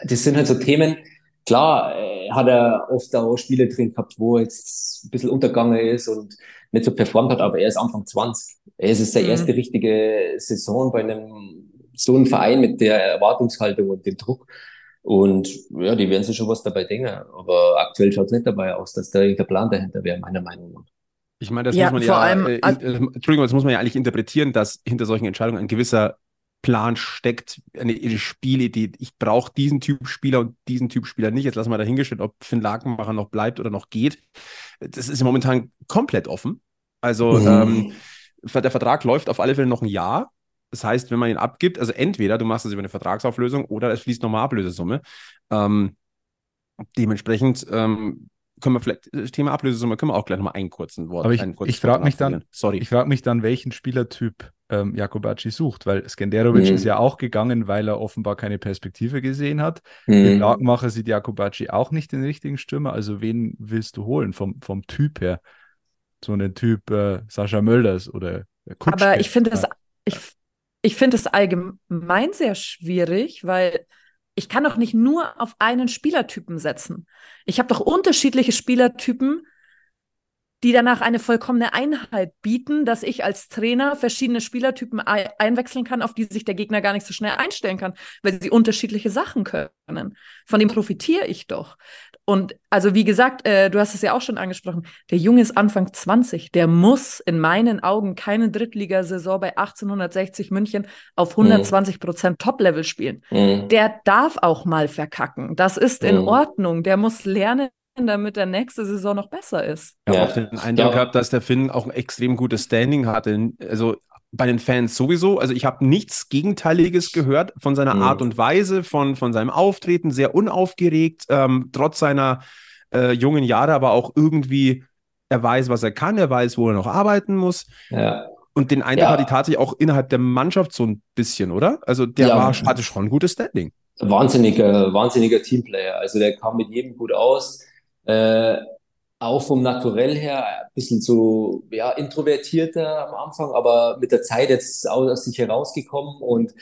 Das sind halt so Themen. Klar, äh, hat er oft auch Spiele drin gehabt, wo er jetzt ein bisschen untergegangen ist und nicht so performt hat, aber er ist Anfang 20. Er ist seine mhm. erste richtige Saison bei einem so einem Verein mit der Erwartungshaltung und dem Druck. Und ja, die werden sich schon was dabei denken. Aber aktuell schaut es nicht dabei aus, dass da irgendein Plan dahinter wäre, meiner Meinung nach.
Ich meine, das ja, muss man ja, allem, äh, äh, Entschuldigung, das muss man ja eigentlich interpretieren, dass hinter solchen Entscheidungen ein gewisser Plan steckt, eine, eine Spielidee. Ich brauche diesen Typ Spieler und diesen Typ Spieler nicht. Jetzt lassen wir dahingestellt, ob Finn Lakenmacher noch bleibt oder noch geht. Das ist momentan komplett offen. Also mhm. ähm, der Vertrag läuft auf alle Fälle noch ein Jahr. Das heißt, wenn man ihn abgibt, also entweder du machst es über eine Vertragsauflösung oder es fließt nochmal Ablösesumme. Ähm, dementsprechend ähm, können wir vielleicht, das Thema Ablösesumme können wir auch gleich nochmal einen kurzen Wort.
Aber ich, ich frage mich dann, sorry. Ich frage mich dann, welchen Spielertyp ähm, Jakobacci sucht, weil Skenderovic mhm. ist ja auch gegangen, weil er offenbar keine Perspektive gesehen hat. Mhm. Den Lagenmacher sieht Jakobacci auch nicht den richtigen Stürmer. Also wen willst du holen vom, vom Typ her? So einen Typ äh, Sascha Mölders oder
Kutschke. Aber ich finde das, ich, ich finde es allgemein sehr schwierig, weil ich kann doch nicht nur auf einen Spielertypen setzen. Ich habe doch unterschiedliche Spielertypen, die danach eine vollkommene Einheit bieten, dass ich als Trainer verschiedene Spielertypen einwechseln kann, auf die sich der Gegner gar nicht so schnell einstellen kann, weil sie unterschiedliche Sachen können. Von dem profitiere ich doch. Und also wie gesagt, äh, du hast es ja auch schon angesprochen, der Junge ist Anfang 20, der muss in meinen Augen keine Drittligasaison bei 1860 München auf 120 Prozent Top-Level spielen. Mhm. Der darf auch mal verkacken. Das ist in mhm. Ordnung. Der muss lernen, damit der nächste Saison noch besser ist.
Ich habe auch den Eindruck ja. gehabt, dass der Finn auch ein extrem gutes Standing hatte. Also bei den Fans sowieso. Also ich habe nichts Gegenteiliges gehört von seiner mhm. Art und Weise, von, von seinem Auftreten, sehr unaufgeregt, ähm, trotz seiner äh, jungen Jahre, aber auch irgendwie, er weiß, was er kann, er weiß, wo er noch arbeiten muss. Ja. Und den Eindruck ja. hatte ich tatsächlich auch innerhalb der Mannschaft so ein bisschen, oder? Also der ja. war, hatte schon ein gutes Standing.
Wahnsinniger, wahnsinniger Teamplayer. Also der kam mit jedem gut aus. Äh, auch vom Naturell her ein bisschen so ja, introvertierter am Anfang, aber mit der Zeit jetzt aus sich herausgekommen und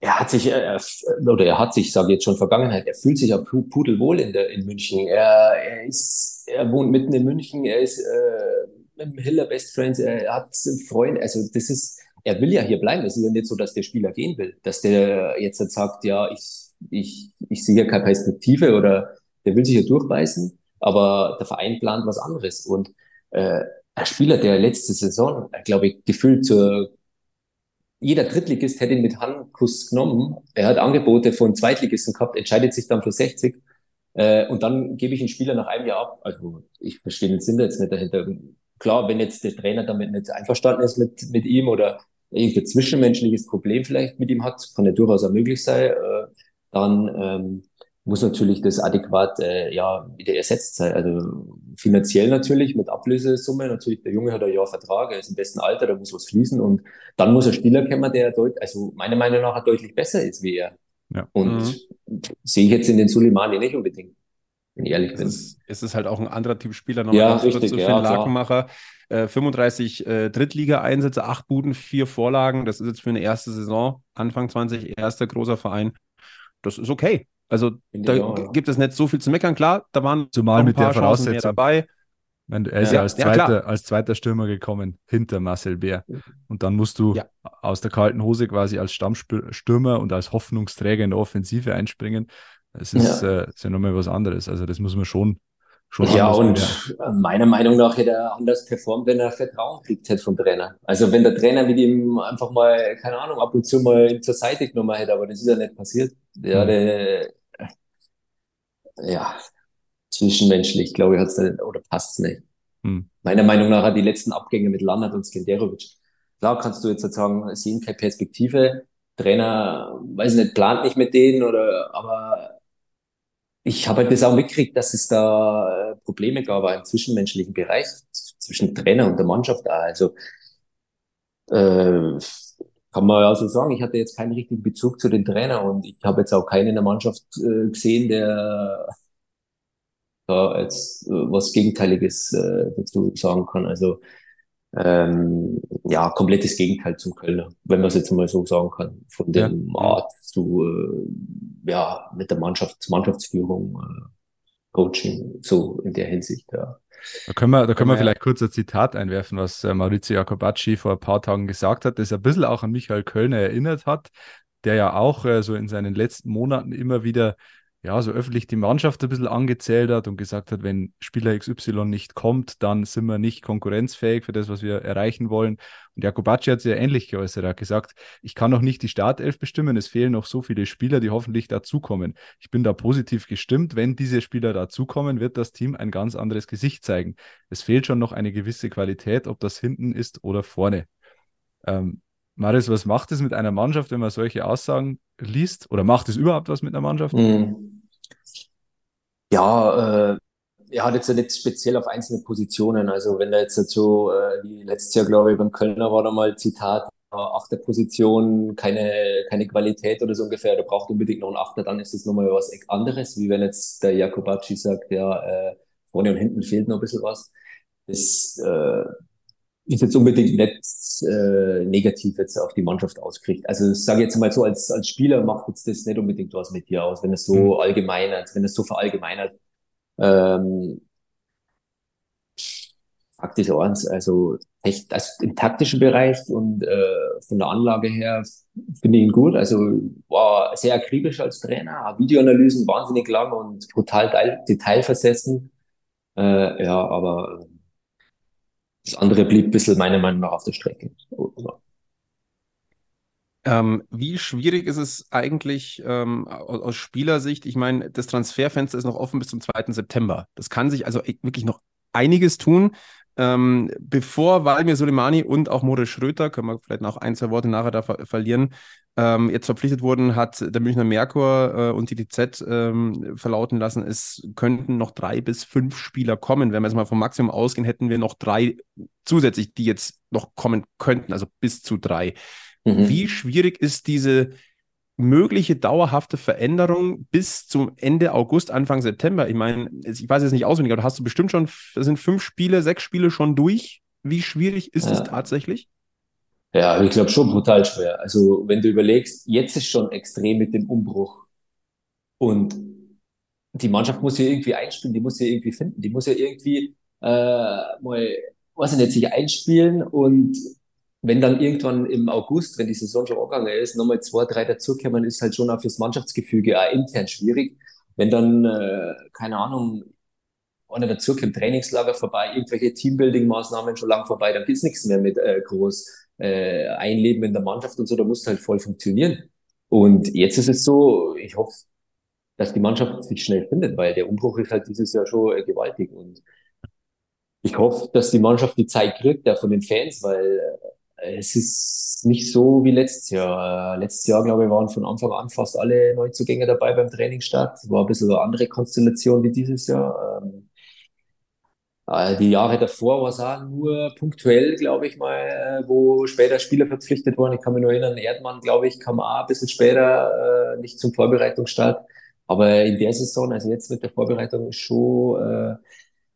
er hat sich, er, oder er hat sich, sage ich jetzt schon Vergangenheit, er fühlt sich ja pudelwohl in, der, in München. Er, er, ist, er wohnt mitten in München, er ist äh, mit dem Hiller Best Friends, er hat Freunde, also das ist, er will ja hier bleiben. Es ist ja nicht so, dass der Spieler gehen will, dass der jetzt sagt, ja, ich, ich, ich sehe hier keine Perspektive oder der will sich hier durchbeißen aber der Verein plant was anderes. Und äh, ein Spieler, der letzte Saison, äh, glaube ich, gefühlt zur jeder Drittligist hätte ihn mit Handkuss genommen. Er hat Angebote von Zweitligisten gehabt, entscheidet sich dann für 60. Äh, und dann gebe ich einen Spieler nach einem Jahr ab. Also ich verstehe den Sinn jetzt nicht dahinter. Klar, wenn jetzt der Trainer damit nicht einverstanden ist mit, mit ihm oder irgendein zwischenmenschliches Problem vielleicht mit ihm hat, kann ja durchaus auch möglich sein, äh, dann ähm, muss natürlich das adäquat äh, ja wieder ersetzt sein. Also finanziell natürlich mit Ablösesumme. Natürlich, der Junge hat ein Jahr Vertrag, er ist im besten Alter, da muss was fließen. Und dann muss ein Spieler kommen, der deut also meiner Meinung nach deutlich besser ist wie er. Ja. Und mhm. sehe ich jetzt in den Suleimani nicht unbedingt, wenn ich ehrlich
es
bin.
Ist, es ist halt auch ein anderer Typ Spieler.
Nochmal ja, richtig,
zu Finn ja, Lakenmacher. Äh, 35 äh, Drittliga-Einsätze, acht Buden, vier Vorlagen. Das ist jetzt für eine erste Saison, Anfang 20, erster großer Verein. Das ist okay. Also da auch, gibt es nicht so viel zu meckern. Klar, da waren
zumal mit der Voraussetzung dabei. Wenn, er ist ja, ja als, zweiter, ja, als zweiter Stürmer gekommen hinter Marcel Bär. Und dann musst du ja. aus der kalten Hose quasi als Stammstürmer und als Hoffnungsträger in der Offensive einspringen. Das ist ja, äh, ist ja nochmal was anderes. Also das muss man schon, schon
Ja, und werden. meiner Meinung nach hätte er anders performt, wenn er Vertrauen kriegt hätte vom Trainer. Also wenn der Trainer mit ihm einfach mal, keine Ahnung, ab und zu mal zur Seite genommen hätte, aber das ist ja nicht passiert. Ja, mhm. der, ja, zwischenmenschlich, glaube ich, hat's da, oder passt's nicht. Hm. Meiner Meinung nach hat die letzten Abgänge mit Landert und Skenderovic. Klar kannst du jetzt sagen, sehen keine Perspektive. Trainer, weiß nicht, plant nicht mit denen oder, aber ich habe halt das auch mitgekriegt, dass es da äh, Probleme gab im zwischenmenschlichen Bereich zwischen Trainer und der Mannschaft. Also äh, kann man ja so sagen, ich hatte jetzt keinen richtigen Bezug zu den Trainer und ich habe jetzt auch keinen in der Mannschaft äh, gesehen, der da jetzt äh, was Gegenteiliges äh, dazu sagen kann. Also ähm, ja, komplettes Gegenteil zum Kölner, wenn man es jetzt mal so sagen kann, von der ja. Art zu, äh, ja, mit der Mannschafts Mannschaftsführung, äh, Coaching, so in der Hinsicht, ja.
Da können wir, da können wir vielleicht kurz ein Zitat einwerfen, was äh, Maurizio Jacobacci vor ein paar Tagen gesagt hat, das ein bisschen auch an Michael Kölner erinnert hat, der ja auch äh, so in seinen letzten Monaten immer wieder ja, so öffentlich die Mannschaft ein bisschen angezählt hat und gesagt hat, wenn Spieler XY nicht kommt, dann sind wir nicht konkurrenzfähig für das, was wir erreichen wollen. Und Jakobacci hat sich ja ähnlich geäußert. Er hat gesagt, ich kann noch nicht die Startelf bestimmen, es fehlen noch so viele Spieler, die hoffentlich dazukommen. Ich bin da positiv gestimmt. Wenn diese Spieler dazukommen, wird das Team ein ganz anderes Gesicht zeigen. Es fehlt schon noch eine gewisse Qualität, ob das hinten ist oder vorne. Ähm, Marius, was macht es mit einer Mannschaft, wenn man solche Aussagen liest? Oder macht es überhaupt was mit einer Mannschaft?
Mhm. Ja, äh, er hat jetzt nicht speziell auf einzelne Positionen. Also wenn da jetzt so, äh, wie letztes Jahr, glaube ich, beim Kölner war da mal Zitat, achte Position, keine, keine Qualität oder so ungefähr, da braucht unbedingt noch einen Achter, dann ist das nochmal was anderes, wie wenn jetzt der Jakobacci sagt, ja, äh, vorne und hinten fehlt noch ein bisschen was. Das, äh, ist jetzt unbedingt nicht äh, negativ jetzt auf die Mannschaft ausgerichtet. Also ich sage jetzt mal so, als, als Spieler macht jetzt das nicht unbedingt was mit dir aus, wenn es so mhm. allgemeinert, wenn es so verallgemeinert. Ähm, faktisch eins, also echt, also im taktischen Bereich und äh, von der Anlage her finde ich ihn gut. Also war sehr akribisch als Trainer, Videoanalysen wahnsinnig lang und brutal detailversessen. Äh, ja, aber das andere blieb ein bisschen meiner Meinung nach auf der Strecke.
Ähm, wie schwierig ist es eigentlich ähm, aus, aus, Spielersicht? Ich meine, das Transferfenster ist noch offen bis zum 2. September. Das kann sich also wirklich noch einiges tun. Ähm, bevor Valmir Soleimani und auch Moritz Schröter, können wir vielleicht noch ein, zwei Worte nachher da ver verlieren, ähm, jetzt verpflichtet wurden, hat der Münchner Merkur äh, und die DZ ähm, verlauten lassen, es könnten noch drei bis fünf Spieler kommen. Wenn wir jetzt mal vom Maximum ausgehen, hätten wir noch drei zusätzlich, die jetzt noch kommen könnten, also bis zu drei. Mhm. Wie schwierig ist diese mögliche dauerhafte Veränderung bis zum Ende August, Anfang September? Ich meine, ich weiß jetzt nicht auswendig, aber hast du bestimmt schon, sind fünf Spiele, sechs Spiele schon durch? Wie schwierig ist es tatsächlich?
Ja, ich glaube schon brutal schwer. Also wenn du überlegst, jetzt ist schon extrem mit dem Umbruch. Und die Mannschaft muss ja irgendwie einspielen, die muss ja irgendwie finden, die muss ja irgendwie äh, mal, weiß ich nicht, sich einspielen und wenn dann irgendwann im August, wenn die Saison schon angegangen ist, nochmal zwei, drei dazukommen, ist halt schon auch fürs Mannschaftsgefüge auch intern schwierig. Wenn dann, äh, keine Ahnung, einer dazukommt, Trainingslager vorbei, irgendwelche Teambuilding-Maßnahmen schon lang vorbei, dann gibt's nichts mehr mit äh, groß äh, Einleben in der Mannschaft und so, da muss halt voll funktionieren. Und jetzt ist es so, ich hoffe, dass die Mannschaft sich schnell findet, weil der Umbruch ist halt dieses Jahr schon äh, gewaltig. Und ich hoffe, dass die Mannschaft die Zeit kriegt, ja, von den Fans, weil äh, es ist nicht so wie letztes Jahr. Äh, letztes Jahr, glaube ich, waren von Anfang an fast alle Neuzugänge dabei beim Trainingsstart. War ein bisschen eine andere Konstellation wie dieses Jahr. Ähm, äh, die Jahre davor war es auch nur punktuell, glaube ich mal, äh, wo später Spieler verpflichtet wurden. Ich kann mich nur erinnern, Erdmann, glaube ich, kam auch ein bisschen später, nicht zum Vorbereitungsstart. Aber in der Saison, also jetzt mit der Vorbereitung, ist schon,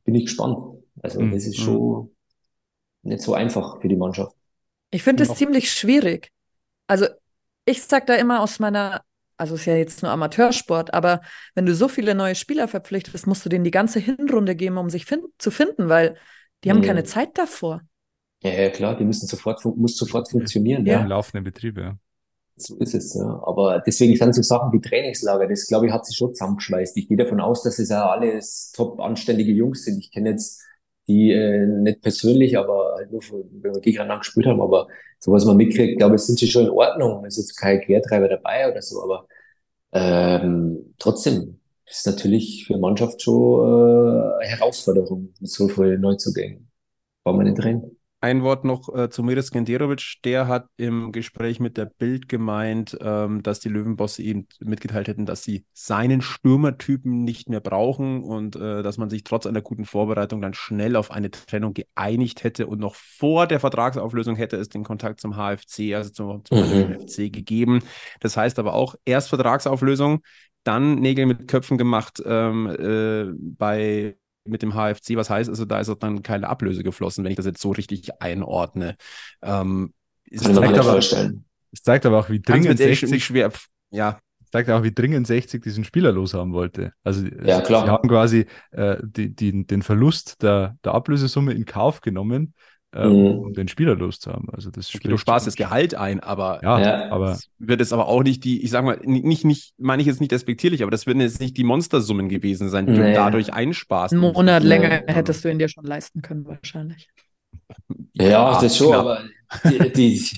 bin ich gespannt. Also mhm. das ist schon nicht so einfach für die Mannschaft.
Ich finde es ziemlich schwierig. Also ich sage da immer aus meiner also ist ja jetzt nur Amateursport, aber wenn du so viele neue Spieler verpflichtest, musst du denen die ganze Hinrunde geben, um sich fin zu finden, weil die haben keine Zeit davor.
Ja, ja, klar, die müssen sofort, muss sofort funktionieren.
Ja, ja. im laufenden Betrieb, ja.
So ist es, ja. Aber deswegen sind so Sachen wie Trainingslager, das glaube ich, hat sich schon zusammengeschweißt. Ich gehe davon aus, dass es ja alles top anständige Jungs sind. Ich kenne jetzt die äh, nicht persönlich, aber halt nur, von, wenn wir gegeneinander gespielt haben, aber so was man mitkriegt, glaube ich, sind sie schon in Ordnung. Es ist jetzt kein Quertreiber dabei oder so, aber ähm, trotzdem ist natürlich für Mannschaft schon äh, eine Herausforderung mit so vielen Neuzugängen. Brauchen wir nicht drin.
Ein Wort noch äh, zu Miris Genderovic. Der hat im Gespräch mit der Bild gemeint, ähm, dass die Löwenbosse ihm mitgeteilt hätten, dass sie seinen Stürmertypen nicht mehr brauchen und äh, dass man sich trotz einer guten Vorbereitung dann schnell auf eine Trennung geeinigt hätte und noch vor der Vertragsauflösung hätte es den Kontakt zum HFC, also zum, zum mhm. FC gegeben. Das heißt aber auch erst Vertragsauflösung, dann Nägel mit Köpfen gemacht ähm, äh, bei mit dem HFC. Was heißt also, da ist auch dann keine Ablöse geflossen, wenn ich das jetzt so richtig einordne. Ähm,
es, zeigt aber, es zeigt aber auch, wie dringend 60
schwer. Ja,
zeigt auch, wie dringend 60 diesen Spieler loshaben wollte. Also
ja, klar.
sie haben quasi äh, die, die, den Verlust der, der Ablösesumme in Kauf genommen, ähm, mhm. um den Spieler loszuhaben. Also das
okay, du sparst das Gehalt ein, aber,
ja, ja. aber
wird es aber auch nicht die, ich sag mal, nicht, nicht, meine ich jetzt nicht respektierlich, aber das würden jetzt nicht die Monstersummen gewesen sein, die nee. du dadurch einsparst.
Einen Monat länger ja. hättest du ihn dir schon leisten können, wahrscheinlich.
Ja, ja das schon, klar. aber die, die,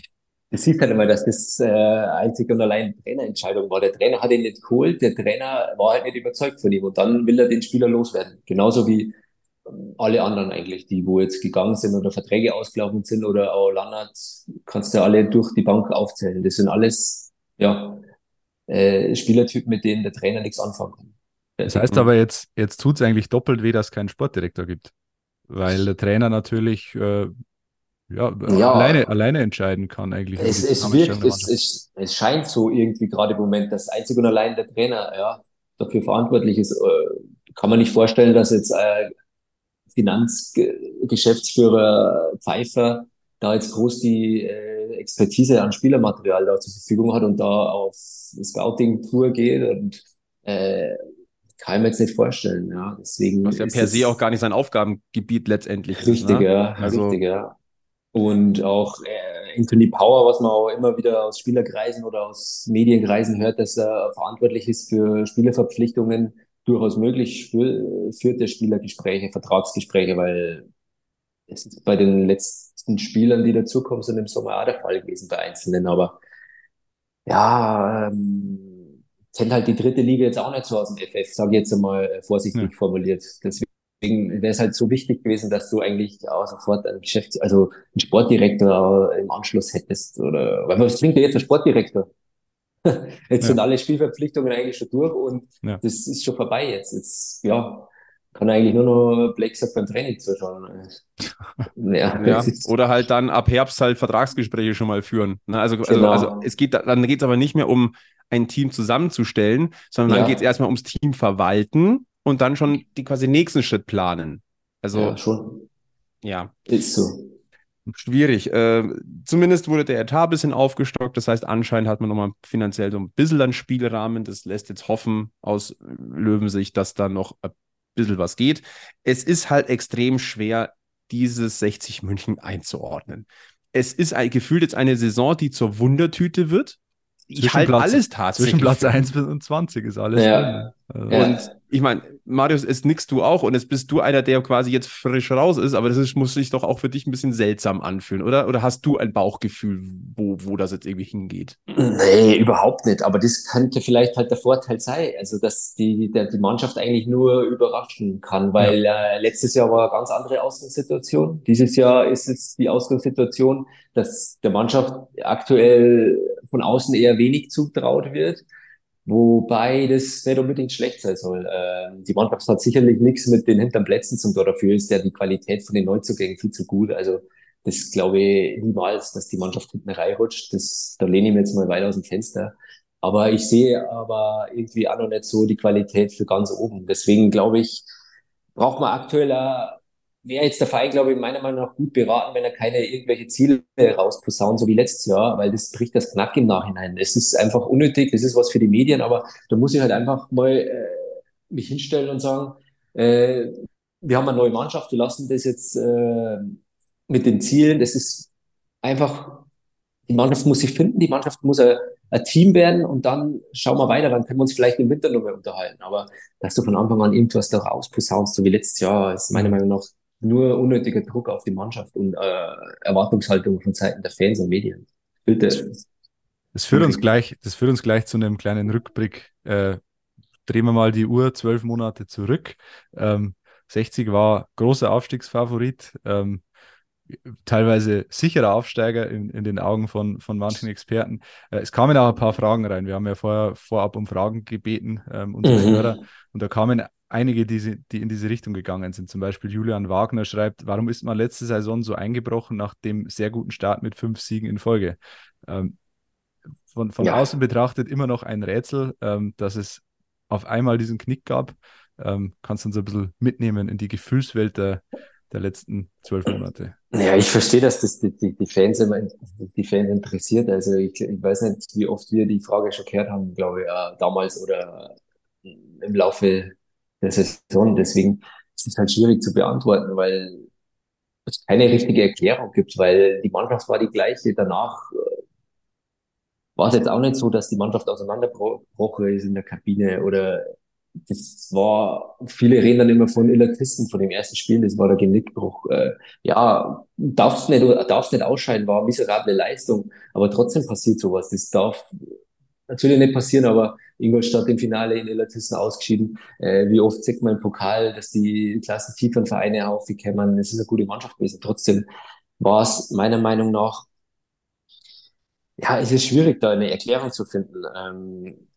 das sieht halt immer, dass das äh, einzig und allein Trainerentscheidung war. Der Trainer hat ihn nicht geholt, der Trainer war halt nicht überzeugt von ihm und dann will er den Spieler loswerden. Genauso wie alle anderen eigentlich, die wo jetzt gegangen sind oder Verträge ausgelaufen sind oder auch Lannert, kannst du alle durch die Bank aufzählen. Das sind alles ja äh, Spielertypen, mit denen der Trainer nichts anfangen kann.
Das heißt aber jetzt, jetzt tut es eigentlich doppelt weh, dass es keinen Sportdirektor gibt. Weil der Trainer natürlich äh, ja, ja, alleine, alleine entscheiden kann eigentlich.
Es, es wirkt, es, es, es scheint so irgendwie gerade im Moment, dass einzig und allein der Trainer ja, dafür verantwortlich ist. Äh, kann man nicht vorstellen, dass jetzt äh, Finanzgeschäftsführer Pfeiffer da jetzt groß die äh, Expertise an Spielermaterial da zur Verfügung hat und da auf Scouting-Tour geht und äh, kann ich mir jetzt nicht vorstellen. Ja, deswegen
Was ja per se auch gar nicht sein Aufgabengebiet letztendlich
richtig, ist. Ne? Ja, also, richtig, ja. Und auch äh, Anthony Power, was man auch immer wieder aus Spielerkreisen oder aus Medienkreisen hört, dass er verantwortlich ist für Spielerverpflichtungen, durchaus möglich, für, führt der Spielergespräche, Vertragsgespräche, weil es ist bei den letzten Spielern, die dazukommen, sind im Sommer auch der Fall gewesen bei Einzelnen. Aber ja, ähm, kennt halt die dritte Liga jetzt auch nicht so aus dem FF, sage ich jetzt einmal vorsichtig ja. formuliert. Deswegen wäre es halt so wichtig gewesen, dass du eigentlich auch sofort einen Geschäfts-, also einen Sportdirektor im Anschluss hättest. Oder, weil was bringt dir jetzt ein Sportdirektor? jetzt ja. sind alle Spielverpflichtungen eigentlich schon durch und ja. das ist schon vorbei jetzt. Jetzt, ja, kann eigentlich nur noch Blake sagt beim Training zuschauen.
ja, ja. Oder halt dann ab Herbst halt Vertragsgespräche schon mal führen. Ne? Also, also, genau. also, es geht, dann geht es aber nicht mehr um ein Team zusammenzustellen, sondern dann geht es erstmal ums Team verwalten und dann schon die quasi nächsten Schritt planen. Also
ja, schon.
Ja.
Ist so.
Schwierig. Äh, zumindest wurde der Etat ein bisschen aufgestockt. Das heißt, anscheinend hat man nochmal finanziell so ein bisschen einen Spielrahmen. Das lässt jetzt hoffen aus Löwensicht, dass da noch ein bisschen was geht. Es ist halt extrem schwer, dieses 60 München einzuordnen. Es ist ein, gefühlt jetzt eine Saison, die zur Wundertüte wird.
Ich halte alles tatsächlich. Zwischen Platz 1 und 20 ist alles
ja.
drin.
Also. Und ich meine, Marius, es nix du auch und es bist du einer, der quasi jetzt frisch raus ist, aber das ist, muss sich doch auch für dich ein bisschen seltsam anfühlen, oder? Oder hast du ein Bauchgefühl, wo, wo das jetzt irgendwie hingeht?
Nee, überhaupt nicht. Aber das könnte vielleicht halt der Vorteil sein, also dass die, der, die Mannschaft eigentlich nur überraschen kann, weil ja. äh, letztes Jahr war eine ganz andere Ausgangssituation. Dieses Jahr ist es die Ausgangssituation, dass der Mannschaft aktuell von außen eher wenig zutraut wird Wobei das nicht unbedingt schlecht sein soll. Ähm, die Mannschaft hat sicherlich nichts mit den hinteren Plätzen zum Tor. Dafür ist ja die Qualität von den Neuzugängen viel zu gut. Also das glaube ich niemals, dass die Mannschaft hinten reinrutscht. Das, da lehne ich mir jetzt mal weit aus dem Fenster. Aber ich sehe aber irgendwie auch noch nicht so die Qualität für ganz oben. Deswegen glaube ich, braucht man aktuell wäre jetzt der Verein, glaube ich, meiner Meinung nach gut beraten, wenn er keine irgendwelche Ziele rausposaunt, so wie letztes Jahr, weil das bricht das Knack im Nachhinein. Es ist einfach unnötig, das ist was für die Medien, aber da muss ich halt einfach mal äh, mich hinstellen und sagen, äh, wir haben eine neue Mannschaft, wir lassen das jetzt äh, mit den Zielen, das ist einfach, die Mannschaft muss sich finden, die Mannschaft muss ein, ein Team werden und dann schauen wir weiter, dann können wir uns vielleicht im Winter noch mehr unterhalten. Aber dass du von Anfang an irgendwas da rausposaunst, so wie letztes Jahr, ist meiner Meinung nach nur unnötiger Druck auf die Mannschaft und äh, Erwartungshaltung von Seiten der Fans und Medien. Bitte.
Das führt uns gleich, das führt uns gleich zu einem kleinen Rückblick. Äh, drehen wir mal die Uhr zwölf Monate zurück. Ähm, 60 war großer Aufstiegsfavorit, ähm, teilweise sicherer Aufsteiger in, in den Augen von, von manchen Experten. Äh, es kamen auch ein paar Fragen rein. Wir haben ja vorher vorab um Fragen gebeten, ähm, unsere mhm. Hörer, und da kamen einige, die, die in diese Richtung gegangen sind. Zum Beispiel Julian Wagner schreibt, warum ist man letzte Saison so eingebrochen nach dem sehr guten Start mit fünf Siegen in Folge? Ähm, von von ja. außen betrachtet immer noch ein Rätsel, ähm, dass es auf einmal diesen Knick gab. Ähm, kannst du uns ein bisschen mitnehmen in die Gefühlswelt der, der letzten zwölf Monate?
Ja, ich verstehe, dass das die, die, die Fans immer die Fans interessiert. Also ich, ich weiß nicht, wie oft wir die Frage schon gehört haben, glaube ich, äh, damals oder im Laufe der Saison. Deswegen ist es halt schwierig zu beantworten, weil es keine richtige Erklärung gibt, weil die Mannschaft war die gleiche. Danach äh, war es jetzt auch nicht so, dass die Mannschaft auseinanderbrochen ist in der Kabine oder das war, viele reden dann immer von Elatisten von dem ersten Spiel, das war der Genickbruch. Äh, ja, darfst nicht, darfst nicht ausscheiden, war eine miserable Leistung, aber trotzdem passiert sowas. Das darf natürlich nicht passieren, aber Ingolstadt im Finale in Elatisten ausgeschieden. Äh, wie oft sieht man im Pokal, dass die Klassen tieferen Vereine aufgekommen, es ist eine gute Mannschaft gewesen. Trotzdem war es meiner Meinung nach, ja, es ist schwierig, da eine Erklärung zu finden. Ähm,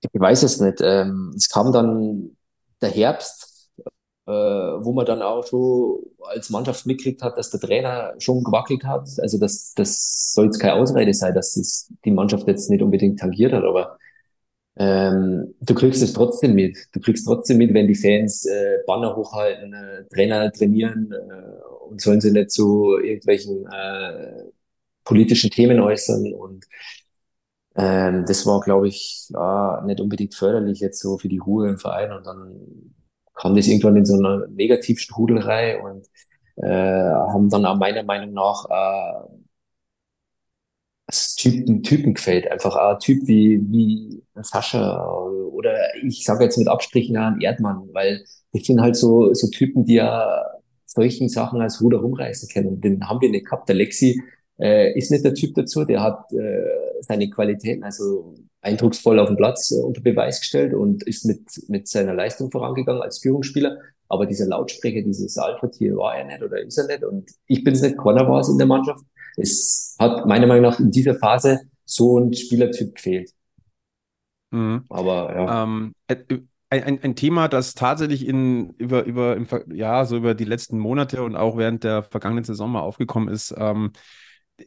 ich weiß es nicht. Ähm, es kam dann der Herbst, äh, wo man dann auch schon als Mannschaft mitgekriegt hat, dass der Trainer schon gewackelt hat. Also das, das soll jetzt keine Ausrede sein, dass das die Mannschaft jetzt nicht unbedingt tangiert hat, aber ähm, du kriegst es trotzdem mit. Du kriegst trotzdem mit, wenn die Fans äh, Banner hochhalten, äh, Trainer trainieren äh, und sollen sie nicht zu irgendwelchen äh, politischen Themen äußern und ähm, das war, glaube ich, ja, nicht unbedingt förderlich jetzt so für die Ruhe im Verein. Und dann kam das irgendwann in so einer Negativstrudelei und äh, haben dann auch meiner Meinung nach äh, Typen, Typen gefällt. Einfach ein Typ wie, wie Sascha oder ich sage jetzt mit Abstrichen an Erdmann, weil ich finde halt so, so Typen, die ja solchen Sachen als Ruder rumreißen können. Den haben wir nicht gehabt. Der Lexi äh, ist nicht der Typ dazu, der hat äh, seine Qualitäten also eindrucksvoll auf dem Platz äh, unter Beweis gestellt und ist mit, mit seiner Leistung vorangegangen als Führungsspieler. Aber dieser Lautsprecher, dieses Alpha-Tier war er nicht oder ist er nicht. Und ich bin es nicht, keiner war es in der Mannschaft. Es hat meiner Meinung nach in dieser Phase so ein Spielertyp gefehlt.
Mhm. Aber ja. Ähm, äh, ein, ein, ein, Thema, das tatsächlich in, über, über, im, ja, so über die letzten Monate und auch während der vergangenen Saison mal aufgekommen ist, ähm,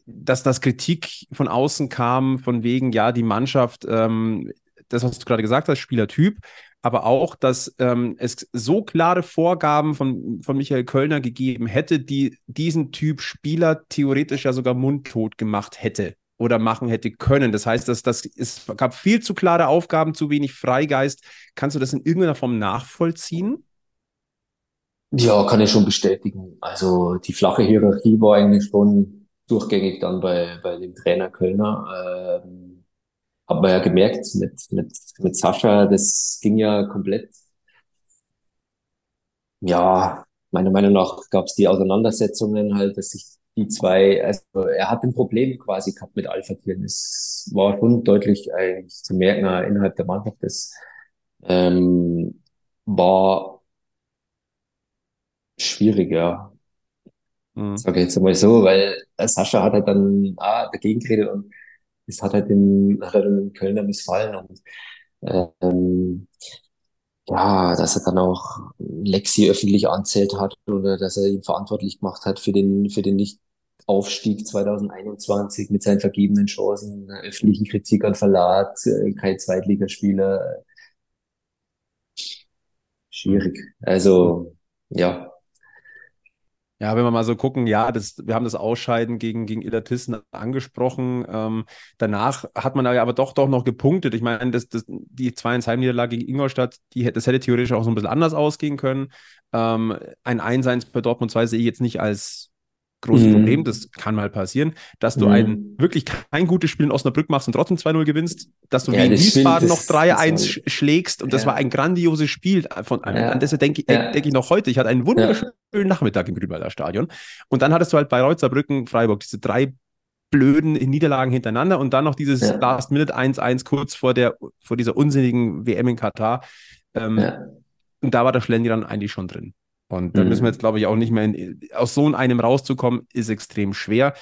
dass das Kritik von außen kam, von wegen, ja, die Mannschaft, ähm, das, was du gerade gesagt hast, Spielertyp, aber auch, dass ähm, es so klare Vorgaben von, von Michael Kölner gegeben hätte, die diesen Typ Spieler theoretisch ja sogar mundtot gemacht hätte oder machen hätte können. Das heißt, dass das es gab viel zu klare Aufgaben, zu wenig Freigeist. Kannst du das in irgendeiner Form nachvollziehen?
Ja, kann ich schon bestätigen. Also die flache Hierarchie war eigentlich schon durchgängig dann bei, bei dem Trainer Kölner. Ähm, hat man ja gemerkt mit, mit, mit Sascha, das ging ja komplett. Ja, meiner Meinung nach gab es die Auseinandersetzungen halt, dass sich die zwei, also er hat ein Problem quasi gehabt mit Alpha-Tieren. Es war schon deutlich eigentlich zu merken innerhalb der Mannschaft. Das ähm, war schwierig, ja. Mhm. Sage ich jetzt einmal so, weil Sascha hat halt dann ah, dagegen geredet und das hat halt den, hat halt Kölner missfallen und ähm, ja, dass er dann auch Lexi öffentlich anzählt hat oder dass er ihn verantwortlich gemacht hat für den, für den Nicht-Aufstieg 2021 mit seinen vergebenen Chancen, öffentlichen Kritik an Verlat, äh, kein Zweitligaspieler. Schwierig. Also, ja,
ja, wenn wir mal so gucken, ja, das, wir haben das Ausscheiden gegen, gegen Illertissen angesprochen. Ähm, danach hat man aber doch, doch noch gepunktet. Ich meine, das, das, die 2-1-Heimniederlage gegen Ingolstadt, die, das hätte theoretisch auch so ein bisschen anders ausgehen können. Ähm, ein 1-1 bei Dortmund 2 sehe ich jetzt nicht als großes mhm. Problem, das kann mal passieren, dass du mhm. ein wirklich kein gutes Spiel in Osnabrück machst und trotzdem 2-0 gewinnst, dass du ja, wie Wiesbaden noch 3-1 schlägst und ja. das war ein grandioses Spiel. Von, ja. An das denke ja. denk ich noch heute. Ich hatte einen wunderschönen Nachmittag im Grünwalder Stadion und dann hattest du halt bei Reutzer-Brücken, Freiburg, diese drei blöden Niederlagen hintereinander und dann noch dieses Last-Minute 1-1 kurz vor, der, vor dieser unsinnigen WM in Katar. Ähm, und da war der Schlendi dann eigentlich schon drin. Und da mhm. müssen wir jetzt, glaube ich, auch nicht mehr in, aus so einem rauszukommen, ist extrem schwer.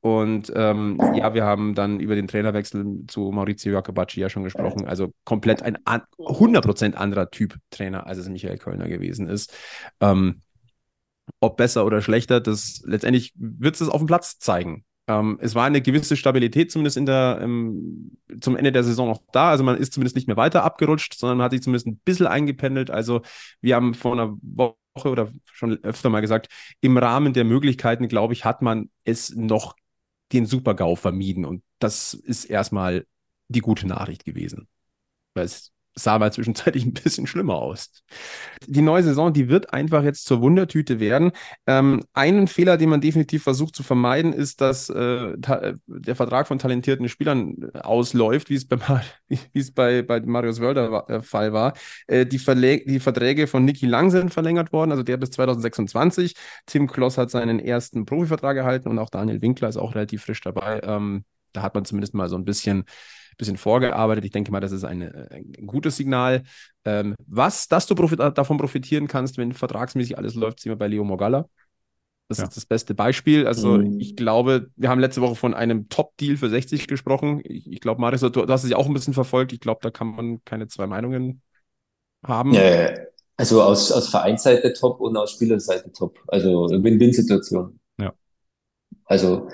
Und ähm, ja, wir haben dann über den Trainerwechsel zu Maurizio Jacobacci ja schon gesprochen. Also komplett ein an, 100% anderer Typ Trainer, als es Michael Kölner gewesen ist. Ähm, ob besser oder schlechter, das letztendlich wird es auf dem Platz zeigen. Ähm, es war eine gewisse Stabilität zumindest in der, ähm, zum Ende der Saison noch da. Also man ist zumindest nicht mehr weiter abgerutscht, sondern man hat sich zumindest ein bisschen eingependelt. Also wir haben vor einer Woche oder schon öfter mal gesagt, im Rahmen der Möglichkeiten, glaube ich, hat man es noch den Super-GAU vermieden. Und das ist erstmal die gute Nachricht gewesen. Weil es sah mal zwischenzeitlich ein bisschen schlimmer aus. Die neue Saison, die wird einfach jetzt zur Wundertüte werden. Ähm, einen Fehler, den man definitiv versucht zu vermeiden, ist, dass äh, der Vertrag von talentierten Spielern ausläuft, wie es bei, wie es bei, bei Marius Wörder der Fall war. Äh, die, die Verträge von Niki Lang sind verlängert worden, also der bis 2026. Tim Kloss hat seinen ersten Profivertrag erhalten und auch Daniel Winkler ist auch relativ frisch dabei. Ähm, da hat man zumindest mal so ein bisschen bisschen vorgearbeitet. Ich denke mal, das ist eine, ein gutes Signal. Ähm, was, dass du profit davon profitieren kannst, wenn vertragsmäßig alles läuft, sehen wir bei Leo Mogala. Das ja. ist das beste Beispiel. Also mhm. ich glaube, wir haben letzte Woche von einem Top-Deal für 60 gesprochen. Ich, ich glaube, Marius, du, du, hast es ja auch ein bisschen verfolgt. Ich glaube, da kann man keine zwei Meinungen haben.
Ja, also aus, aus Vereinsseite top und aus Spielerseite top. Also Win-Win-Situation.
Ja.
Also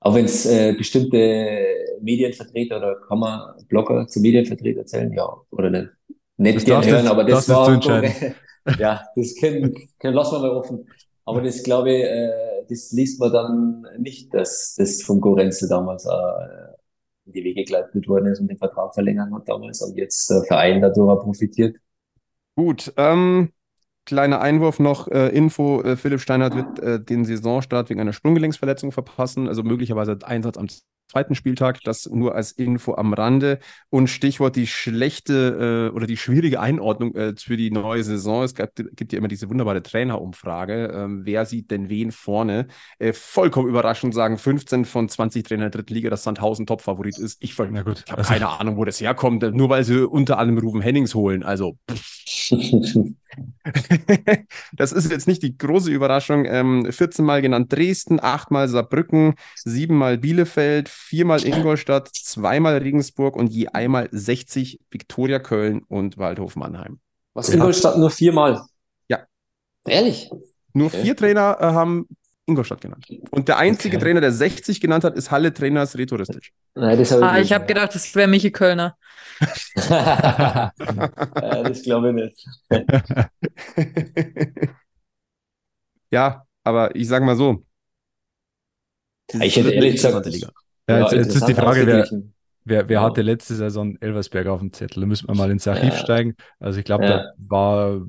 auch wenn es äh, bestimmte Medienvertreter oder kann man Blogger zu Medienvertreter zählen, ja, oder nicht. Nicht gern hören, das, aber das, das war, ja, das können, können, lassen wir mal offen. Aber das glaube ich, äh, das liest man dann nicht, dass das von Gorenzel damals äh, in die Wege geleitet worden ist und den Vertrag verlängern hat damals und jetzt der Verein dadurch profitiert.
Gut, ähm, Kleiner Einwurf noch, äh, Info, äh, Philipp Steinhardt wird äh, den Saisonstart wegen einer Sprunggelenksverletzung verpassen, also möglicherweise Einsatz am zweiten Spieltag, das nur als Info am Rande. Und Stichwort die schlechte äh, oder die schwierige Einordnung äh, für die neue Saison. Es gibt, gibt ja immer diese wunderbare Trainerumfrage. Ähm, wer sieht denn wen vorne? Äh, vollkommen überraschend sagen 15 von 20 Trainer der dritten Liga, dass Sandhausen Topfavorit ist. Ich, ich habe also, keine Ahnung, wo das herkommt, nur weil sie unter anderem Ruben Hennings holen. Also. das ist jetzt nicht die große Überraschung. Ähm, 14 Mal genannt Dresden, 8 Mal Saarbrücken, 7 Mal Bielefeld, 4 Mal Ingolstadt, 2 Mal Regensburg und je einmal 60 Viktoria Köln und Waldhof Mannheim.
Was Ingolstadt nur viermal?
Ja.
Ehrlich?
Nur okay. vier Trainer äh, haben Ingolstadt genannt. Und der einzige okay. Trainer, der 60 genannt hat, ist Halle Trainers retouristisch.
Nein, das hab ich ah, ich habe gedacht, das wäre Michi Kölner.
ja, das glaube ich nicht.
ja, aber ich sage mal so.
Ich hätte ehrlich gesagt.
Ja, jetzt, jetzt ist die Frage, wer, wer, wer hatte letzte Saison Elversberg auf dem Zettel? Da müssen wir mal ins Archiv ja. steigen. Also ich glaube, ja. da war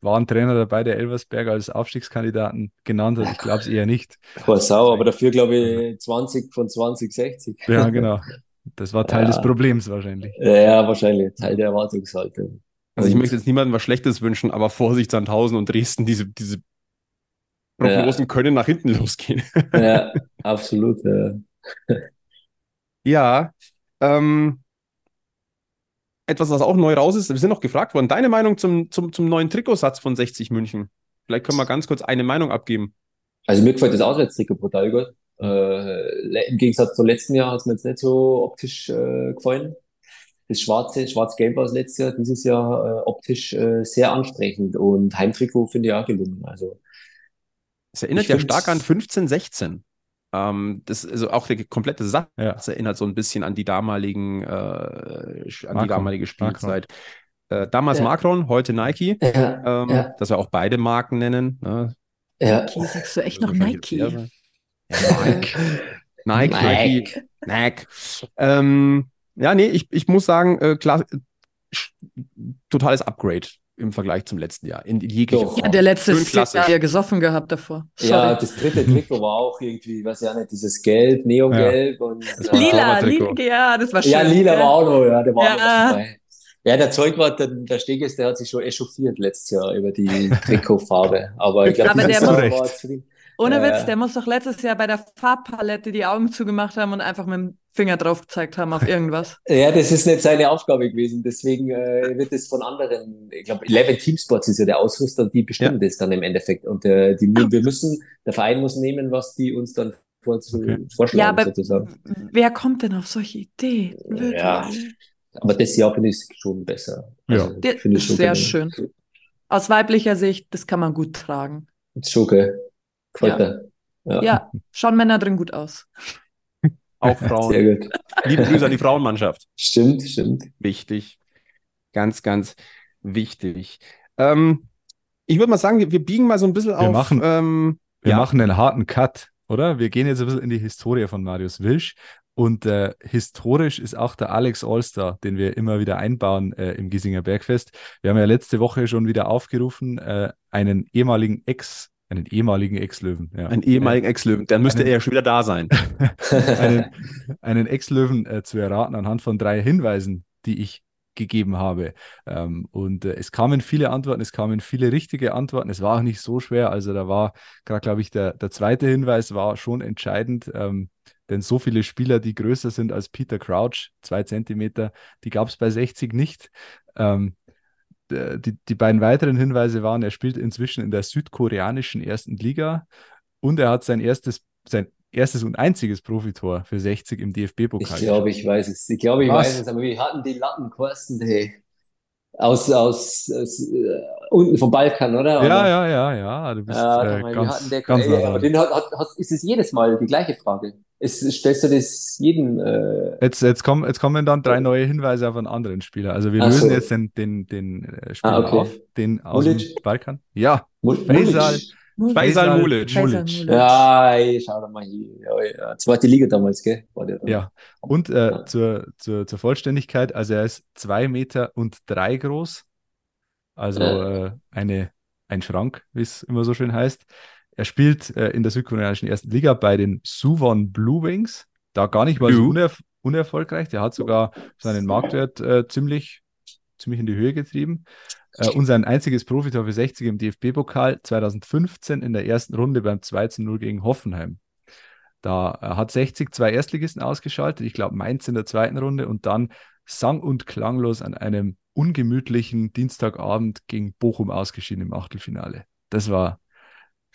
war ein Trainer dabei, der Elversberg als Aufstiegskandidaten genannt hat? Ich glaube es eher nicht.
Boah, sau, aber dafür glaube ich 20 von 20, 60.
Ja, genau. Das war Teil ja. des Problems wahrscheinlich.
Ja, wahrscheinlich. Teil der Erwartungshaltung.
Also ich möchte jetzt niemandem was Schlechtes wünschen, aber Vorsicht, Sandhausen und Dresden, diese, diese Prognosen ja. können nach hinten losgehen.
Ja, absolut. Ja,
ja ähm, etwas, was auch neu raus ist. Wir sind noch gefragt worden. Deine Meinung zum, zum, zum neuen Trikotsatz von 60 München? Vielleicht können wir ganz kurz eine Meinung abgeben.
Also mir gefällt das Auswärtstrikot brutal gut. Äh, Im Gegensatz zum letzten Jahr hat es mir jetzt nicht so optisch äh, gefallen. Das schwarze, schwarz-gelb war das letzte Jahr, dieses Jahr äh, optisch äh, sehr ansprechend und Heimtrikot finde ich auch gelungen. Also
es erinnert ja stark an 15, 16. Ähm, das, also auch der komplette Satz ja. erinnert so ein bisschen an die damaligen, äh, an Macron. die damalige Spielzeit. Äh, damals ja. Macron, heute Nike. Ja. Ähm, ja. Dass wir auch beide Marken nennen. Ne?
Ja. Nike, sagst du echt noch Nike? Ja,
Nike. Nike, Nike, Nike. Ähm, ja, nee, ich, ich muss sagen, äh, klar, totales Upgrade im Vergleich zum letzten Jahr. In jeglicher
Form. Ja, der letzte Jahr ja gesoffen gehabt davor.
Sorry. Ja, das dritte Trikot war auch irgendwie, weiß ja nicht, dieses Gelb, Neongelb ja. und
Lila, lila, ja, das war schön.
Ja, Lila ja. war auch noch, ja, der war ja. auch dabei. Ja, der Zeugwart, der, der Steges, der hat sich schon echauffiert letztes Jahr über die Trikotfarbe. Aber ich glaube,
das war. Ohne Witz, der muss doch letztes Jahr bei der Farbpalette die Augen zugemacht haben und einfach mit dem Finger drauf gezeigt haben auf irgendwas.
ja, das ist nicht seine Aufgabe gewesen. Deswegen äh, wird es von anderen, ich glaube, Eleven Teamsports ist ja der Ausrüster, die bestimmen ja. das dann im Endeffekt. Und äh, die, wir müssen, der Verein muss nehmen, was die uns dann vorzu, okay. vorschlagen, ja, aber
sozusagen. Wer kommt denn auf solche Ideen?
Ja, aber das Jahr finde ich schon besser.
Also, ja, das ist sehr schön. Aus weiblicher Sicht, das kann man gut tragen.
Schon? Gefällt ja.
Ja. ja, schauen Männer drin gut aus.
Auch Frauen. Sehr gut. Liebe Grüße an die Frauenmannschaft.
Stimmt, stimmt.
Wichtig. Ganz, ganz wichtig. Ähm, ich würde mal sagen, wir, wir, biegen mal so ein bisschen
wir
auf.
Machen, ähm, wir ja. machen einen harten Cut, oder? Wir gehen jetzt ein bisschen in die Historie von Marius Wilsch. Und äh, historisch ist auch der Alex Allstar, den wir immer wieder einbauen äh, im Giesinger Bergfest. Wir haben ja letzte Woche schon wieder aufgerufen, äh, einen ehemaligen Ex- einen ehemaligen Ex-Löwen.
Ja. Einen ehemaligen Ex-Löwen, dann müsste einen, er ja schon wieder da sein.
einen, einen Ex-Löwen äh, zu erraten anhand von drei Hinweisen, die ich gegeben habe. Ähm, und äh, es kamen viele Antworten, es kamen viele richtige Antworten. Es war auch nicht so schwer. Also da war gerade, glaube ich, der, der zweite Hinweis war schon entscheidend. Ähm, denn so viele Spieler, die größer sind als Peter Crouch, zwei Zentimeter, die gab es bei 60 nicht. Ähm, die, die beiden weiteren Hinweise waren, er spielt inzwischen in der südkoreanischen ersten Liga und er hat sein erstes, sein erstes und einziges Profitor für 60 im DFB-Pokal.
Ich glaube, ich weiß es. Ich glaube, ich Was? weiß es, aber wir hatten die Latten kosten, hey. Aus, aus, aus uh, unten vom Balkan, oder?
Ja, ja, ja, ja. Du bist ja, äh, ganz, der, ganz ey,
aber den hat, hat, ist es jedes Mal die gleiche Frage. Ist, stellst du das jeden. Äh
jetzt, jetzt, kommen, jetzt kommen dann drei neue Hinweise auf einen anderen Spieler. Also wir Ach lösen so. jetzt den, den, den äh, Spieler ah, okay. auf, den aus Mulic. dem Balkan. Ja,
Faisal, Faisal Mulic.
Mulic. Ja, ey, schau doch mal hier. Ja, ja. Zweite Liga damals, gell?
ja, und äh, ja. Zur, zur, zur Vollständigkeit, also er ist zwei Meter und drei groß. Also äh, eine, ein Schrank, wie es immer so schön heißt. Er spielt äh, in der südkoreanischen ersten Liga bei den Suwon Blue Wings. Da gar nicht mal so unerf unerfolgreich. Der hat sogar seinen Marktwert äh, ziemlich, ziemlich in die Höhe getrieben. Äh, und sein einziges Profitor für 60 im DFB-Pokal 2015 in der ersten Runde beim 2 0 gegen Hoffenheim. Da äh, hat 60 zwei Erstligisten ausgeschaltet, ich glaube Mainz in der zweiten Runde und dann sang- und klanglos an einem ungemütlichen Dienstagabend gegen Bochum ausgeschieden im Achtelfinale. Das war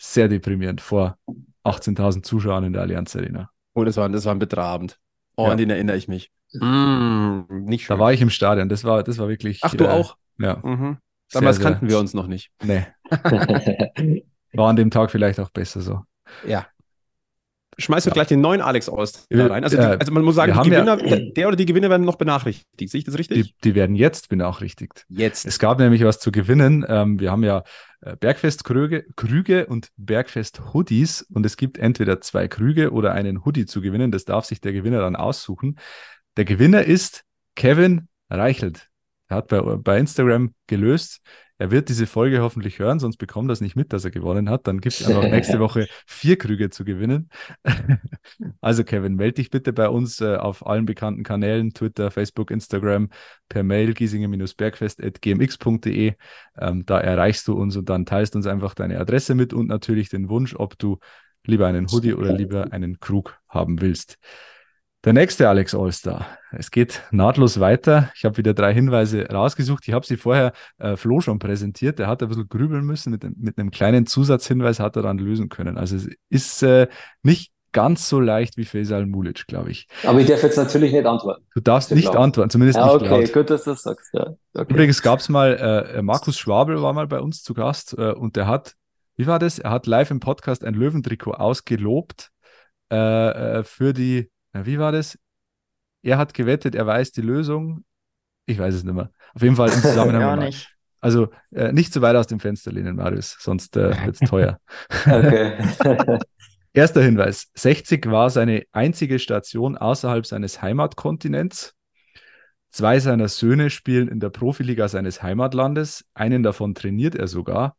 sehr deprimierend vor 18.000 Zuschauern in der Allianz Arena.
Oh, das war, das war ein Betrabend. Oh,
ja.
an den erinnere ich mich.
Mm, nicht schön. Da war ich im Stadion. Das war, das war wirklich.
Ach, du äh, auch?
Ja.
Mhm. Damals sehr, kannten wir uns noch nicht.
Nee. war an dem Tag vielleicht auch besser so.
Ja. Schmeißt du ja. gleich den neuen Alex aus rein? Also, die, also, man muss sagen, Gewinner, ja, der oder die Gewinner werden noch benachrichtigt. Sehe ich das richtig?
Die, die, werden jetzt benachrichtigt.
Jetzt.
Es gab nämlich was zu gewinnen. Ähm, wir haben ja äh, Bergfest-Krüge Krüge und Bergfest-Hoodies und es gibt entweder zwei Krüge oder einen Hoodie zu gewinnen. Das darf sich der Gewinner dann aussuchen. Der Gewinner ist Kevin Reichelt. Er hat bei, bei Instagram gelöst. Er wird diese Folge hoffentlich hören, sonst bekommt er es nicht mit, dass er gewonnen hat. Dann gibt es einfach nächste Woche vier Krüge zu gewinnen. also Kevin, melde dich bitte bei uns äh, auf allen bekannten Kanälen, Twitter, Facebook, Instagram, per Mail giesinger-bergfest.gmx.de. Ähm, da erreichst du uns und dann teilst uns einfach deine Adresse mit und natürlich den Wunsch, ob du lieber einen Hoodie oder lieber einen Krug haben willst. Der nächste Alex Allstar. Es geht nahtlos weiter. Ich habe wieder drei Hinweise rausgesucht. Ich habe sie vorher äh, Flo schon präsentiert. Er hat ein bisschen grübeln müssen. Mit, mit einem kleinen Zusatzhinweis hat er dann lösen können. Also es ist äh, nicht ganz so leicht wie Faisal Mulic, glaube ich.
Aber ich darf jetzt natürlich nicht antworten.
Du darfst nicht laut. antworten, zumindest
ja,
nicht
okay, laut. gut, dass du das sagst. Ja.
Okay. Übrigens gab es mal, äh, Markus Schwabel war mal bei uns zu Gast äh, und der hat, wie war das? Er hat live im Podcast ein Löwentrikot ausgelobt äh, äh für die na, wie war das? Er hat gewettet, er weiß die Lösung. Ich weiß es nicht mehr. Auf jeden Fall im Zusammenhang. ja, nicht. Also äh, nicht zu weit aus dem Fenster lehnen, Marius, sonst äh, wird es teuer. Erster Hinweis. 60 war seine einzige Station außerhalb seines Heimatkontinents. Zwei seiner Söhne spielen in der Profiliga seines Heimatlandes. Einen davon trainiert er sogar.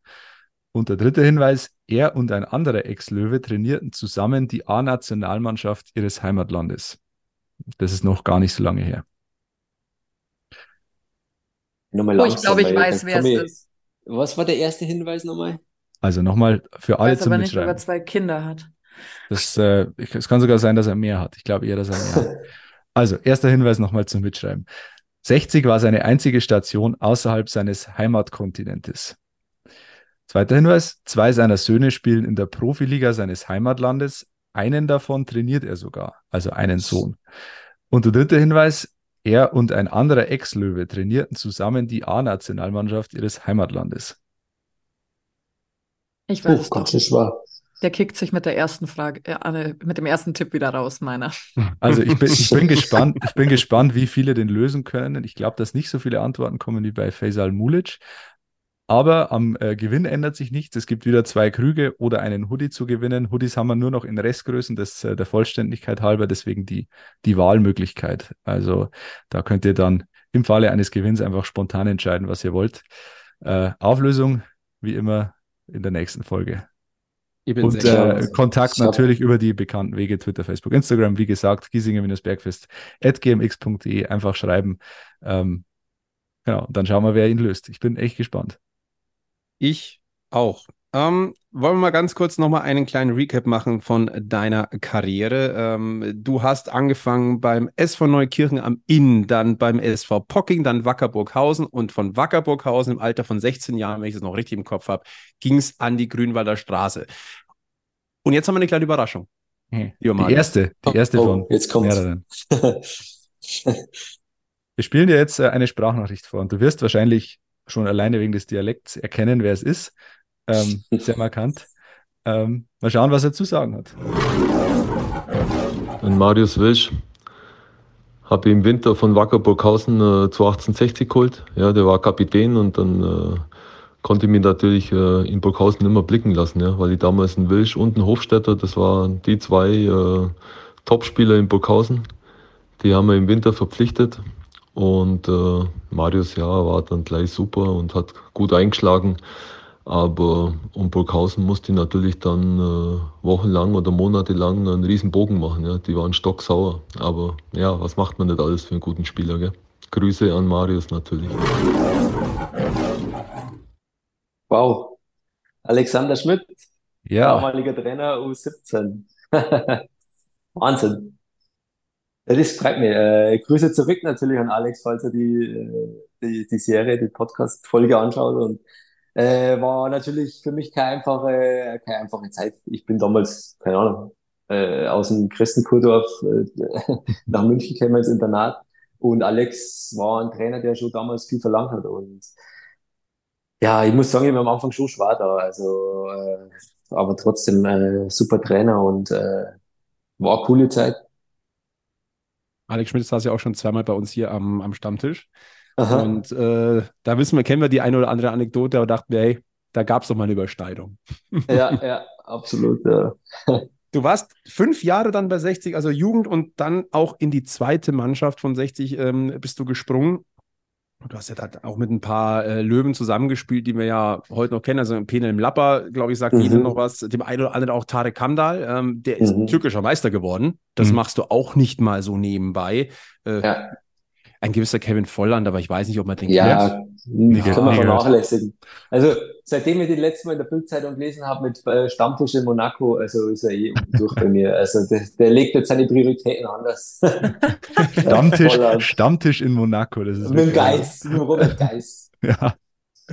Und der dritte Hinweis, er und ein anderer Ex-Löwe trainierten zusammen die A-Nationalmannschaft ihres Heimatlandes. Das ist noch gar nicht so lange her.
Nochmal oh, ich glaube, ich weiß, wer es ist.
Was war der erste Hinweis nochmal?
Also nochmal für alle
ich weiß
zum
aber nicht, ob er zwei Kinder hat.
Das, äh, es kann sogar sein, dass er mehr hat. Ich glaube eher, dass er mehr hat. Also, erster Hinweis nochmal zum Mitschreiben. 60 war seine einzige Station außerhalb seines Heimatkontinentes. Zweiter Hinweis, zwei seiner Söhne spielen in der Profiliga seines Heimatlandes, einen davon trainiert er sogar, also einen Sohn. Und der dritte Hinweis, er und ein anderer Ex-Löwe trainierten zusammen die A-Nationalmannschaft ihres Heimatlandes.
Ich weiß.
Oh, ganz schwer.
Der kickt sich mit der ersten Frage, äh, mit dem ersten Tipp wieder raus, meiner.
Also ich bin, ich bin gespannt, ich bin gespannt, wie viele den lösen können. Ich glaube, dass nicht so viele Antworten kommen wie bei Faisal Mulic. Aber am äh, Gewinn ändert sich nichts. Es gibt wieder zwei Krüge oder einen Hoodie zu gewinnen. Hoodies haben wir nur noch in Restgrößen, das äh, der Vollständigkeit halber, deswegen die, die Wahlmöglichkeit. Also da könnt ihr dann im Falle eines Gewinns einfach spontan entscheiden, was ihr wollt. Äh, Auflösung, wie immer, in der nächsten Folge und äh, Kontakt natürlich über die bekannten Wege, Twitter, Facebook, Instagram, wie gesagt, giesinger-bergfest at gmx.de, einfach schreiben. Ähm, genau, dann schauen wir, wer ihn löst. Ich bin echt gespannt.
Ich auch. Ähm, wollen wir mal ganz kurz nochmal einen kleinen Recap machen von deiner Karriere. Ähm, du hast angefangen beim SV Neukirchen am Inn, dann beim SV Pocking, dann Wackerburghausen und von Wackerburghausen im Alter von 16 Jahren, wenn ich es noch richtig im Kopf habe, ging es an die Grünwalder Straße. Und jetzt haben wir eine kleine Überraschung.
Hm. Die erste, die erste oh, von
jetzt kommt's.
mehreren. wir spielen dir jetzt äh, eine Sprachnachricht vor und du wirst wahrscheinlich schon alleine wegen des Dialekts erkennen, wer es ist. Ähm, sehr markant. Ähm, mal schauen, was er zu sagen hat.
Und Marius Wilsch habe im Winter von Wackerburghausen äh, zu 1860 geholt. Ja, der war Kapitän und dann äh, konnte ich mich natürlich äh, in Burghausen immer blicken lassen, ja, weil ich damals ein Wilsch und ein Hofstädter, das waren die zwei äh, Topspieler in Burghausen. Die haben wir im Winter verpflichtet und äh, Marius ja war dann gleich super und hat gut eingeschlagen. Aber um Burghausen musste ich natürlich dann äh, wochenlang oder monatelang einen riesen Bogen machen. Ja. Die waren stocksauer. Aber ja, was macht man nicht alles für einen guten Spieler? Gell? Grüße an Marius natürlich.
Wow. Alexander Schmidt,
ja.
damaliger Trainer U17. Wahnsinn. Das freut mich. Äh, Grüße zurück natürlich an Alex, falls er die, äh, die, die Serie, die Podcast-Folge anschaut. Und äh, war natürlich für mich keine einfache, keine einfache Zeit. Ich bin damals, keine Ahnung, äh, aus dem Christenkurdorf äh, nach München gekommen ins Internat. Und Alex war ein Trainer, der schon damals viel verlangt hat. Und ja, ich muss sagen, ich war am Anfang schon schwer da. Also, äh, aber trotzdem äh, super Trainer und äh, war coole Zeit.
Alex Schmidt saß ja auch schon zweimal bei uns hier am, am Stammtisch. Aha. Und äh, da wissen wir, kennen wir die eine oder andere Anekdote und dachten wir, hey, da gab es doch mal eine Überschneidung.
Ja, ja, absolut. Ja.
Du warst fünf Jahre dann bei 60, also Jugend und dann auch in die zweite Mannschaft von 60 ähm, bist du gesprungen. Du hast ja da auch mit ein paar äh, Löwen zusammengespielt, die wir ja heute noch kennen. Also Penel im Lapper, glaube ich, sagt mhm. jedem noch was. Dem einen oder anderen auch Tarek Kandal. Ähm, der ist mhm. türkischer Meister geworden. Das mhm. machst du auch nicht mal so nebenbei. Äh, ja ein gewisser Kevin Volland, aber ich weiß nicht, ob man den
ja, kennt. Nee, kann man vernachlässigen. Also seitdem ich den letzten Mal in der Bildzeitung gelesen habe mit äh, Stammtisch in Monaco, also ist er eh durch bei mir. Also der, der, legt jetzt seine Prioritäten anders.
Stammtisch, Stammtisch in Monaco. Das ist
mit dem Geist, mit dem Robert Geist.
ja.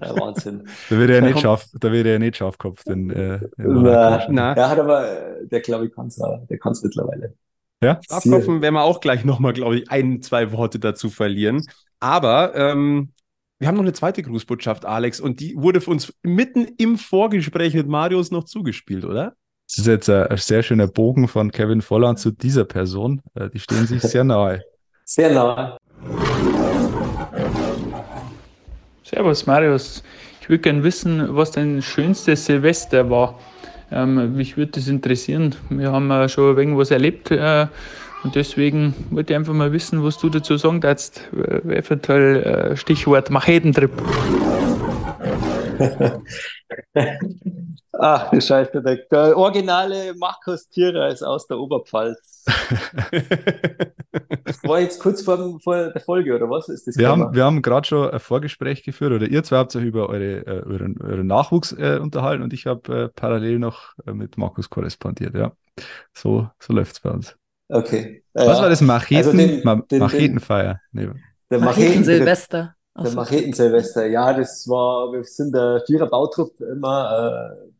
Ja, Wahnsinn.
Da wird er ja nicht scharf, da wird er ja nicht scharfkopf, denn, äh,
na, na. Er hat aber, der glaube ich kann's, der kann's mittlerweile.
Ja? Abkopfen werden wir auch gleich nochmal, glaube ich, ein, zwei Worte dazu verlieren. Aber ähm, wir haben noch eine zweite Grußbotschaft, Alex, und die wurde für uns mitten im Vorgespräch mit Marius noch zugespielt, oder?
Das ist jetzt ein sehr schöner Bogen von Kevin Volland zu dieser Person. Äh, die stehen sich sehr nahe.
Sehr nahe.
Servus, Marius. Ich würde gerne wissen, was dein schönstes Silvester war. Ähm, mich würde das interessieren. Wir haben äh, schon irgendwas erlebt äh, und deswegen wollte ich einfach mal wissen, was du dazu sagen darfst. Äh, eventuell äh, Stichwort Machetentrip.
Ach, du Scheiße, der, der originale Markus Thierer ist aus der Oberpfalz. das war jetzt kurz vor, vor, der Folge, oder was ist das?
Wir haben, wir haben gerade schon ein Vorgespräch geführt, oder ihr zwei habt euch über eure, äh, euren, euren Nachwuchs äh, unterhalten und ich habe äh, parallel noch äh, mit Markus korrespondiert, ja. So, so läuft es bei uns.
Okay.
Was war das? Macheten? Also den, Ma den, Machetenfeier.
Nee. Der Macheten Silvester.
Der Macheten Silvester, ja, das war, wir sind der Vierer Bautrupp immer, äh,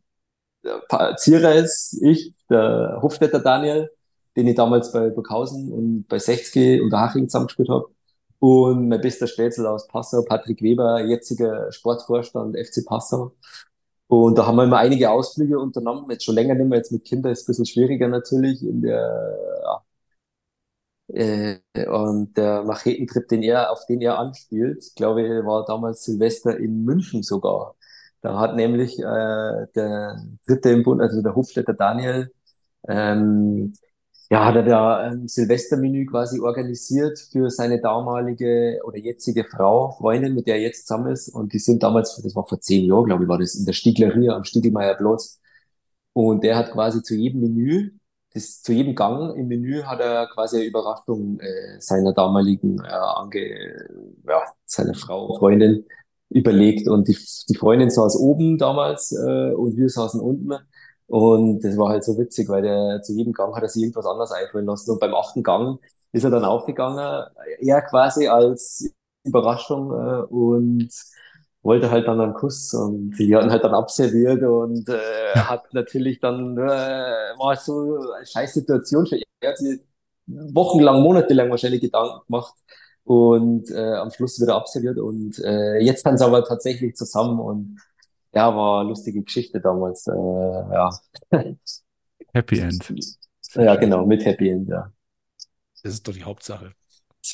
Zierer ist ich, der Hofstädter Daniel, den ich damals bei Burghausen und bei 60 und Haching zusammengespielt habe. Und mein bester Spätzl aus Passau, Patrick Weber, jetziger Sportvorstand FC Passau. Und da haben wir immer einige Ausflüge unternommen. Jetzt schon länger nicht mehr, jetzt mit Kindern ist ein bisschen schwieriger natürlich. In der, ja. Äh, und der Machetentrip, den er, auf den er anspielt, glaube ich, war damals Silvester in München sogar. Da hat nämlich äh, der Dritte im Bund, also der Hofstädter Daniel, ähm, ja, hat er da ein Silvestermenü quasi organisiert für seine damalige oder jetzige Frau, Freundin, mit der er jetzt zusammen ist. Und die sind damals, das war vor zehn Jahren, glaube ich, war das in der Stieglerie am Stiegelmeier Platz. Und der hat quasi zu jedem Menü, das, zu jedem Gang im Menü hat er quasi eine Überraschung äh, seiner damaligen, äh, ange, ja, seiner Frau, Freundin überlegt. Und die, die Freundin saß oben damals äh, und wir saßen unten. Und das war halt so witzig, weil der zu jedem Gang hat er sich irgendwas anderes einfallen lassen. Und beim achten Gang ist er dann aufgegangen, er quasi als Überraschung äh, und wollte halt dann einen Kuss und die hatten halt dann abserviert und äh, hat natürlich dann, äh, war so eine scheiß Situation für ihn. Er hat sich wochenlang, monatelang wahrscheinlich Gedanken gemacht und äh, am Schluss wieder abserviert und äh, jetzt dann sie aber tatsächlich zusammen und ja, war eine lustige Geschichte damals. Äh, ja.
Happy End.
Ja, genau, mit Happy End, ja.
Das ist doch die Hauptsache.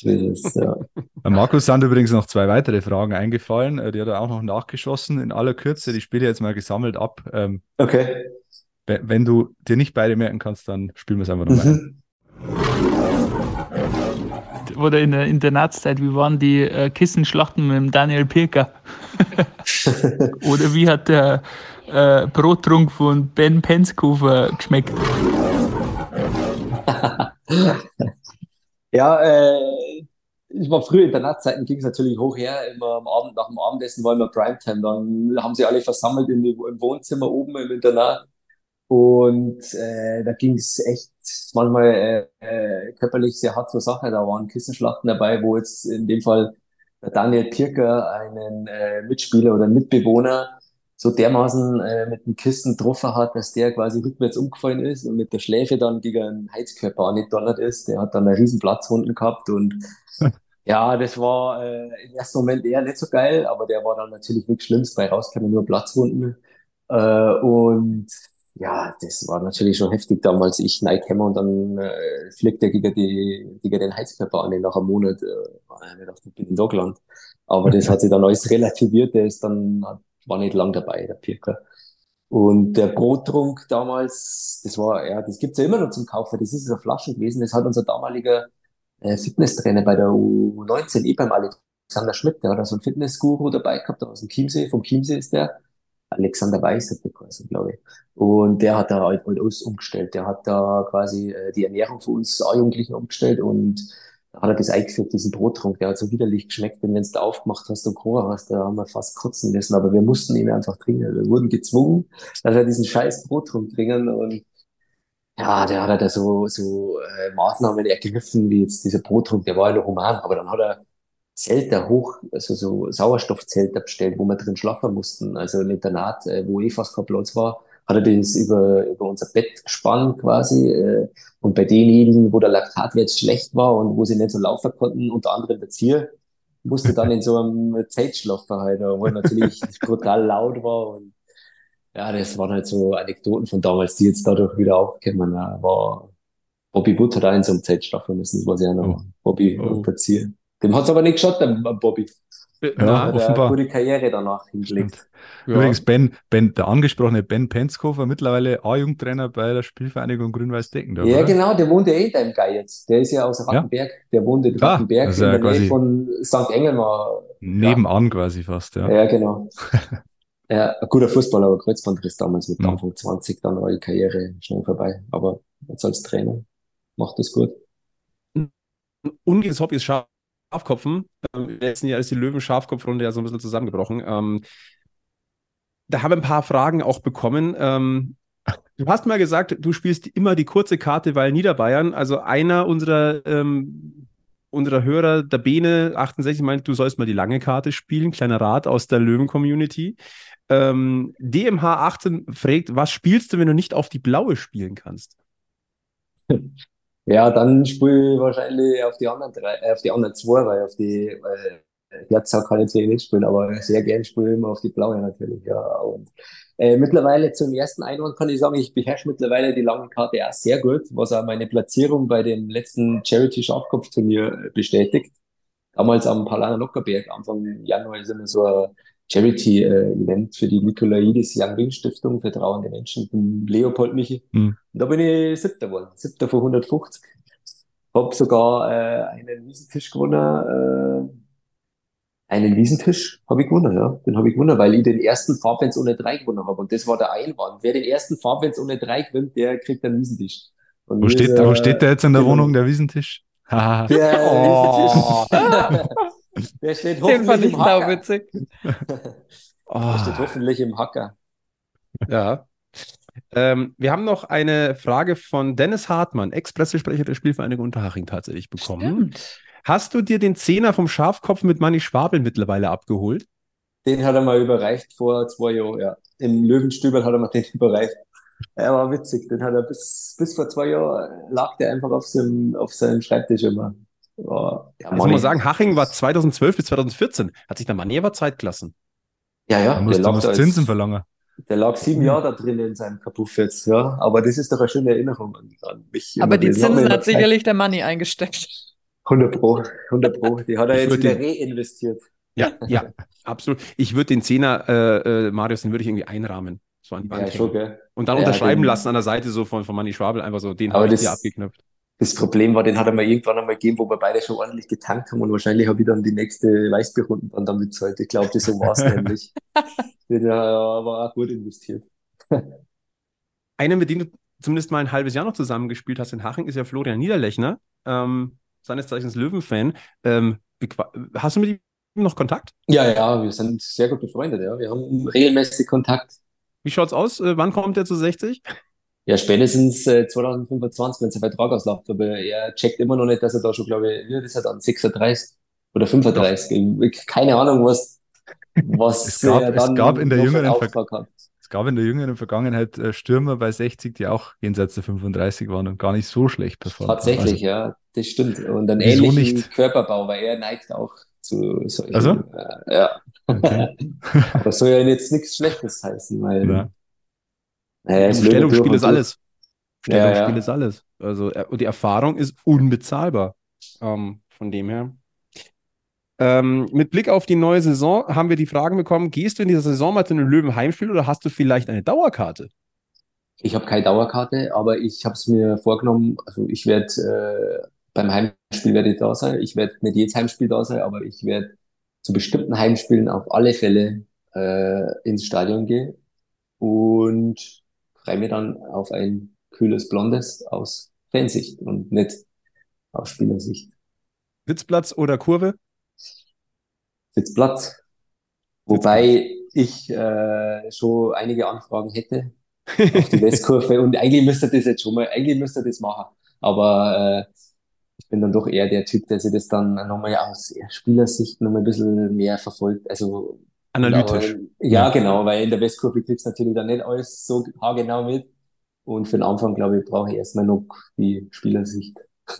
Ist, ja.
Markus sind übrigens noch zwei weitere Fragen eingefallen. Äh, die hat er auch noch nachgeschossen in aller Kürze. Die spiele ich jetzt mal gesammelt ab. Ähm,
okay.
Wenn du dir nicht beide merken kannst, dann spielen wir es einfach nochmal mhm.
Oder in der Internatszeit, wie waren die äh, Kissenschlachten mit dem Daniel Pirker? Oder wie hat der äh, Brottrunk von Ben Penskofer geschmeckt?
ja, äh, ich war früher in der Nachtzeiten, ging es natürlich hoch her, immer am Abend, nach dem Abendessen war immer Primetime, dann haben sie alle versammelt in, im Wohnzimmer oben im Internat und äh, da ging es echt manchmal äh, äh, körperlich sehr hart zur Sache, da waren Kissenschlachten dabei, wo jetzt in dem Fall Daniel Pirker einen äh, Mitspieler oder Mitbewohner so dermaßen äh, mit dem Kissen getroffen hat, dass der quasi rückwärts umgefallen ist und mit der Schläfe dann gegen einen Heizkörper angedonnert ist. Der hat dann einen riesen Platzwunden gehabt und ja, das war äh, im ersten Moment eher nicht so geil, aber der war dann natürlich nichts Schlimmes, bei rauskamen nur Platzwunden. Äh, und ja, das war natürlich schon heftig damals. Ich Nike und dann äh, fliegt er gegen, die, gegen den Heizkörper an. Nach einem Monat äh, ich gedacht, ich bin in Dockland. Aber das hat sich dann alles relativiert. Der ist dann, war nicht lang dabei, der Pirker. Und der Brottrunk damals, das war, ja, das gibt's ja immer noch zum Kaufen. Das ist eine Flasche gewesen. Das hat unser damaliger äh, Fitnesstrainer bei der U19, eh beim Alexander Schmidt, der hat da so einen Fitnessguru dabei gehabt, aus dem Chiemsee. Vom Chiemsee ist der. Alexander Weiß hat der geheißen, glaube ich. Und der hat da halt alles umgestellt. Der hat da quasi äh, die Ernährung für uns A-Jugendlichen umgestellt und da hat er das eingeführt, diesen Brottrunk. Der hat so widerlich geschmeckt, denn wenn du da aufgemacht hast und Cola hast, da haben wir fast kotzen müssen. Aber wir mussten ihn einfach trinken. Wir wurden gezwungen, dass er diesen scheiß Brottrunk trinken und ja, der hat da so, so äh, Maßnahmen ergriffen, wie jetzt dieser Brottrunk, der war ja noch human, aber dann hat er Zelte hoch, also so Sauerstoffzelte bestellt, wo wir drin schlafen mussten. Also ein Internat, äh, wo eh fast kein Platz war, hat er das über, über unser Bett gespannt quasi. Äh, und bei denjenigen, wo der Laktatwert schlecht war und wo sie nicht so laufen konnten, unter anderem der Zier, musste dann in so einem Zelt schlafen halt, wo natürlich brutal laut war. Und ja, das waren halt so Anekdoten von damals, die jetzt dadurch wieder aufkommen. War Bobby Wood hat auch in so einem Zelt schlafen müssen, das war ja noch. Oh. Bobby oh. und der Zier. Dem hat es aber nicht geschaut, dem Bobby.
Ja, ja hat offenbar.
eine gute Karriere danach hingelegt.
Ja. Übrigens, Ben, Ben, der angesprochene Ben Penskofer, mittlerweile A-Jugendtrainer bei der Spielvereinigung Grün-Weiß-Decken.
Ja, oder? genau, der wohnt ja eh da im Guy jetzt. Der ist ja aus Rattenberg. Ja? Der wohnt in ah, Rattenberg also in der Nähe von St. Engelmar.
Nebenan ja. quasi fast, ja.
Ja, genau. ja, ein guter Fußballer, aber Kreuzbandriss damals mit Anfang 20, dann war die Karriere schnell vorbei. Aber jetzt als Trainer macht das gut.
Ungehendes Hobby ist scharf Schafkopfen. Ähm, Im letzten Jahr ist die Löwen-Schafkopfrunde ja so ein bisschen zusammengebrochen. Ähm, da haben wir ein paar Fragen auch bekommen. Ähm, du hast mal gesagt, du spielst immer die kurze Karte, weil Niederbayern, also einer unserer, ähm, unserer Hörer, der Bene 68, meint, du sollst mal die lange Karte spielen. Kleiner Rat aus der Löwen-Community. Ähm, DMH 18 fragt, was spielst du, wenn du nicht auf die blaue spielen kannst?
Ja, dann spiele ich wahrscheinlich auf die anderen drei, äh, auf die anderen zwei, weil auf die, weil Herzog kann ich nicht spielen, aber sehr gern spiele immer auf die blaue natürlich, ja. Und äh, mittlerweile zum ersten Einwand kann ich sagen, ich beherrsche mittlerweile die lange Karte auch sehr gut, was auch meine Platzierung bei dem letzten Charity Schafkopfturnier bestätigt. Damals am Palana Lockerberg, Anfang Januar ist immer so ein Charity-Event für die Nikolaidis Young Wing Stiftung für trauernde Menschen von Leopold Michi. Mhm. Und da bin ich siebter geworden, siebter von 150. Hab sogar äh, einen Wiesentisch gewonnen, äh, einen Wiesentisch habe ich gewonnen, ja. Den habe ich gewonnen, weil ich den ersten Farbfans ohne drei gewonnen habe. Und das war der Einwand. Wer den ersten Farbfans ohne drei gewinnt, der kriegt einen Wiesentisch.
Und wo, steht, ist, äh, wo steht der jetzt in der Wohnung, der Wiesentisch?
der oh. Wiesentisch. Der steht hoffentlich Den fand ich im Hacker. witzig. oh. Der steht hoffentlich im Hacker.
Ja. Ähm, wir haben noch eine Frage von Dennis Hartmann, Ex-Pressesprecher der Spielvereinigung Unterhaching, tatsächlich bekommen. Stimmt. Hast du dir den Zehner vom Schafkopf mit Manni Schwabel mittlerweile abgeholt?
Den hat er mal überreicht vor zwei Jahren, ja. Im Löwenstübel hat er mal den überreicht. Er war witzig, den hat er bis, bis vor zwei Jahren lag der einfach auf seinem, auf seinem Schreibtisch immer.
Ja, also muss sagen, Haching war 2012 bis 2014. Hat sich der Mann aber Zeitklassen.
Ja, ja. Der lag da Zinsen verlangen.
Der lag sieben Jahre da drin in seinem Kapuff jetzt, ja. Aber das ist doch eine schöne Erinnerung an, an
mich. Aber die Zinsen hat sicherlich der Money eingesteckt.
100 Pro, 100 Pro. Die hat er jetzt wieder reinvestiert.
Ja, ja, absolut. Ich würde den Zehner, äh, äh, Marius, den würde ich irgendwie einrahmen. So an die Bank ja, schon, gell? Und dann ja, unterschreiben den, lassen an der Seite so von, von Manni Schwabel, einfach so, den habe ich hier abgeknöpft.
Das Problem war, den hat er mir irgendwann einmal gegeben, wo wir beide schon ordentlich getankt haben und wahrscheinlich habe ich dann die nächste Weißbierrunden dann damit zahlt. Ich glaube, das so war es nämlich. Der war auch gut investiert.
Einer, mit dem du zumindest mal ein halbes Jahr noch zusammengespielt hast in Haching, ist ja Florian Niederlechner, ähm, seines Zeichens Löwenfan. Ähm, hast du mit ihm noch Kontakt?
Ja, ja, wir sind sehr gut befreundet, ja. Wir haben regelmäßig Kontakt.
Wie schaut's aus? Äh, wann kommt er zu 60?
Ja, spätestens äh, 2025, wenn sein Vertrag ausläuft. Aber er checkt immer noch nicht, dass er da schon, glaube ich, wie ist er dann, 36 oder 35. Ja. Keine Ahnung, was, was
es gab, er dann es gab in der jüngeren hat. Es gab in der jüngeren Vergangenheit äh, Stürmer bei 60, die auch jenseits der 35 waren und gar nicht so schlecht
performt Tatsächlich, also, ja, das stimmt. Und einen ähnlichen nicht? Körperbau, weil er neigt auch zu solchen.
Also?
Äh, ja. Okay. Aber soll ja jetzt nichts Schlechtes heißen, weil. Ja.
Naja, Stellungsspiel ist alles. Stellungsspiel ja, ja. ist alles. Also, äh, die Erfahrung ist unbezahlbar. Ähm, von dem her. Ähm, mit Blick auf die neue Saison haben wir die Fragen bekommen: Gehst du in dieser Saison mal zu einem Löwen-Heimspiel oder hast du vielleicht eine Dauerkarte?
Ich habe keine Dauerkarte, aber ich habe es mir vorgenommen. Also, ich werde äh, beim Heimspiel werde ich da sein. Ich werde nicht jedes Heimspiel da sein, aber ich werde zu bestimmten Heimspielen auf alle Fälle äh, ins Stadion gehen und freue mich dann auf ein kühles Blondes aus Fansicht und nicht aus Spielersicht.
Sitzplatz oder Kurve?
Sitzplatz. Wobei ich äh, schon einige Anfragen hätte auf die Westkurve und eigentlich müsste das jetzt schon mal, eigentlich müsste das machen. Aber äh, ich bin dann doch eher der Typ, der sich das dann nochmal aus Spielersicht nochmal ein bisschen mehr verfolgt. Also
analytisch.
Aber, ja, genau, weil in der Westkurve kriegst du natürlich dann nicht alles so haargenau mit. Und für den Anfang, glaube ich, brauche ich erstmal noch die Spielersicht.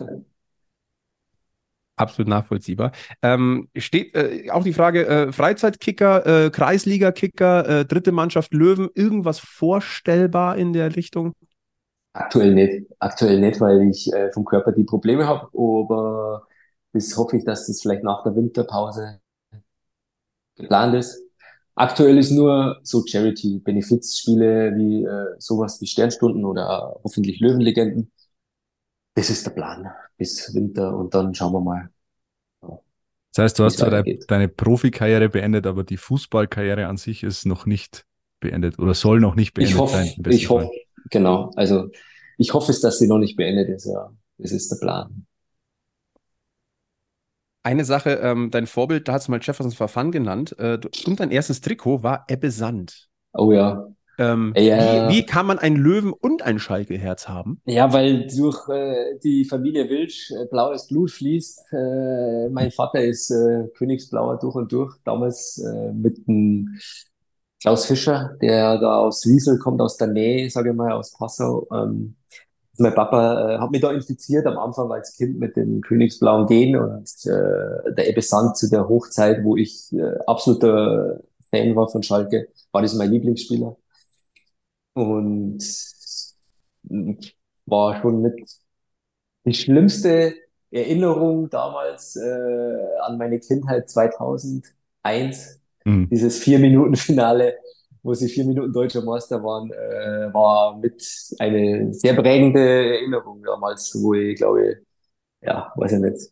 Absolut nachvollziehbar. Ähm, steht äh, auch die Frage, äh, Freizeitkicker, äh, Kreisliga-Kicker, äh, dritte Mannschaft Löwen, irgendwas vorstellbar in der Richtung?
Aktuell nicht. Aktuell nicht, weil ich äh, vom Körper die Probleme habe, aber das hoffe ich, dass das vielleicht nach der Winterpause geplant ist. Aktuell ist nur so Charity-Benefits-Spiele wie äh, sowas wie Sternstunden oder hoffentlich Löwenlegenden. Das ist der Plan bis Winter und dann schauen wir mal.
Das heißt, du hast zwar de deine Profikarriere beendet, aber die Fußballkarriere an sich ist noch nicht beendet oder soll noch nicht beendet
ich hoff,
sein.
Ich hoffe, genau. Also ich hoffe es, dass sie noch nicht beendet ist. Ja, das ist der Plan.
Eine Sache, ähm, dein Vorbild, da hast du mal Jeffersons Verfahren genannt. Äh, und dein erstes Trikot war Ebbe Sand.
Oh ja.
Ähm, ja. Wie, wie, kann man ein Löwen und ein Schalke-Herz haben?
Ja, weil durch äh, die Familie Wilsch äh, blaues Blut fließt. Äh, mein Vater ist äh, Königsblauer durch und durch. Damals äh, mit dem Klaus Fischer, der da aus Wiesel kommt, aus der Nähe, sage ich mal, aus Passau. Ähm, mein Papa äh, hat mich da infiziert am Anfang als Kind mit dem königsblauen Gen und äh, der Ebbe Sand zu der Hochzeit, wo ich äh, absoluter Fan war von Schalke, war das mein Lieblingsspieler. Und war schon mit die schlimmste Erinnerung damals äh, an meine Kindheit 2001, mhm. dieses Vier-Minuten-Finale wo sie vier Minuten deutscher Meister waren, äh, war mit eine sehr prägende Erinnerung damals, wo ich glaube, ja, weiß ich nicht,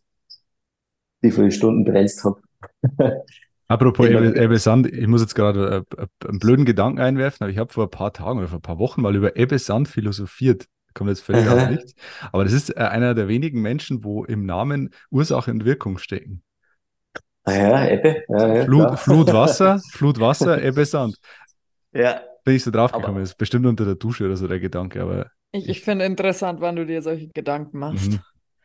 wie viele Stunden brennst habe.
Apropos Ebbe Sand, ich muss jetzt gerade äh, einen blöden Gedanken einwerfen, aber ich habe vor ein paar Tagen oder vor ein paar Wochen mal über Ebbe Sand philosophiert. Kommt jetzt völlig aus nichts. Aber das ist äh, einer der wenigen Menschen, wo im Namen Ursache und Wirkung stecken.
Ah ja, Ebbe. Ja,
ja, Flut, Flutwasser, Flutwasser, Ebbe Sand.
Ja.
Bin ich so drauf gekommen. ist bestimmt unter der Dusche oder so der Gedanke, aber.
Ich, ich finde interessant, wann du dir solche Gedanken machst. Mhm.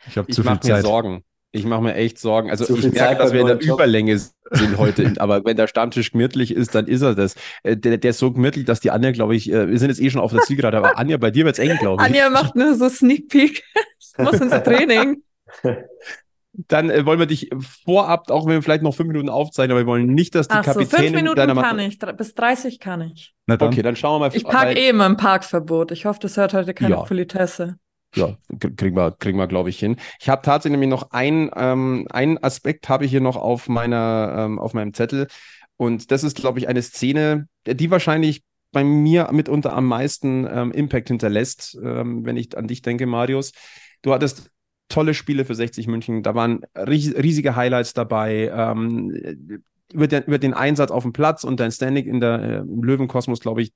Ich habe zu viel Zeit.
Mir Sorgen. Ich mache mir echt Sorgen. Also zu ich merke, Zeit dass wir in der Job. Überlänge sind heute, aber wenn der Stammtisch gemütlich ist, dann ist er das. Äh, der, der ist so gemütlich, dass die Anja, glaube ich, äh, wir sind jetzt eh schon auf der Zielgerade, aber Anja, bei dir wird es eng, glaube ich.
Anja macht nur so Sneak Peek. Ich muss ins Training.
Dann äh, wollen wir dich vorab, auch wenn wir vielleicht noch fünf Minuten aufzeichnen, aber wir wollen nicht, dass die Ach Kapitänin so, fünf
Minuten deiner kann ich, bis 30 kann ich.
Na dann. Okay, dann schauen wir mal.
Ich parke eh immer im Parkverbot. Ich hoffe, das hört heute keine ja. Politesse.
Ja, kriegen wir, kriegen wir, glaube ich, hin. Ich habe tatsächlich nämlich noch ein, ähm, einen Aspekt habe ich hier noch auf meiner, ähm, auf meinem Zettel. Und das ist, glaube ich, eine Szene, die wahrscheinlich bei mir mitunter am meisten ähm, Impact hinterlässt, ähm, wenn ich an dich denke, Marius. Du hattest tolle Spiele für 60 München. Da waren riesige Highlights dabei. Ähm, über, den, über den Einsatz auf dem Platz und dein Standing in der, äh, im Löwenkosmos, glaube ich,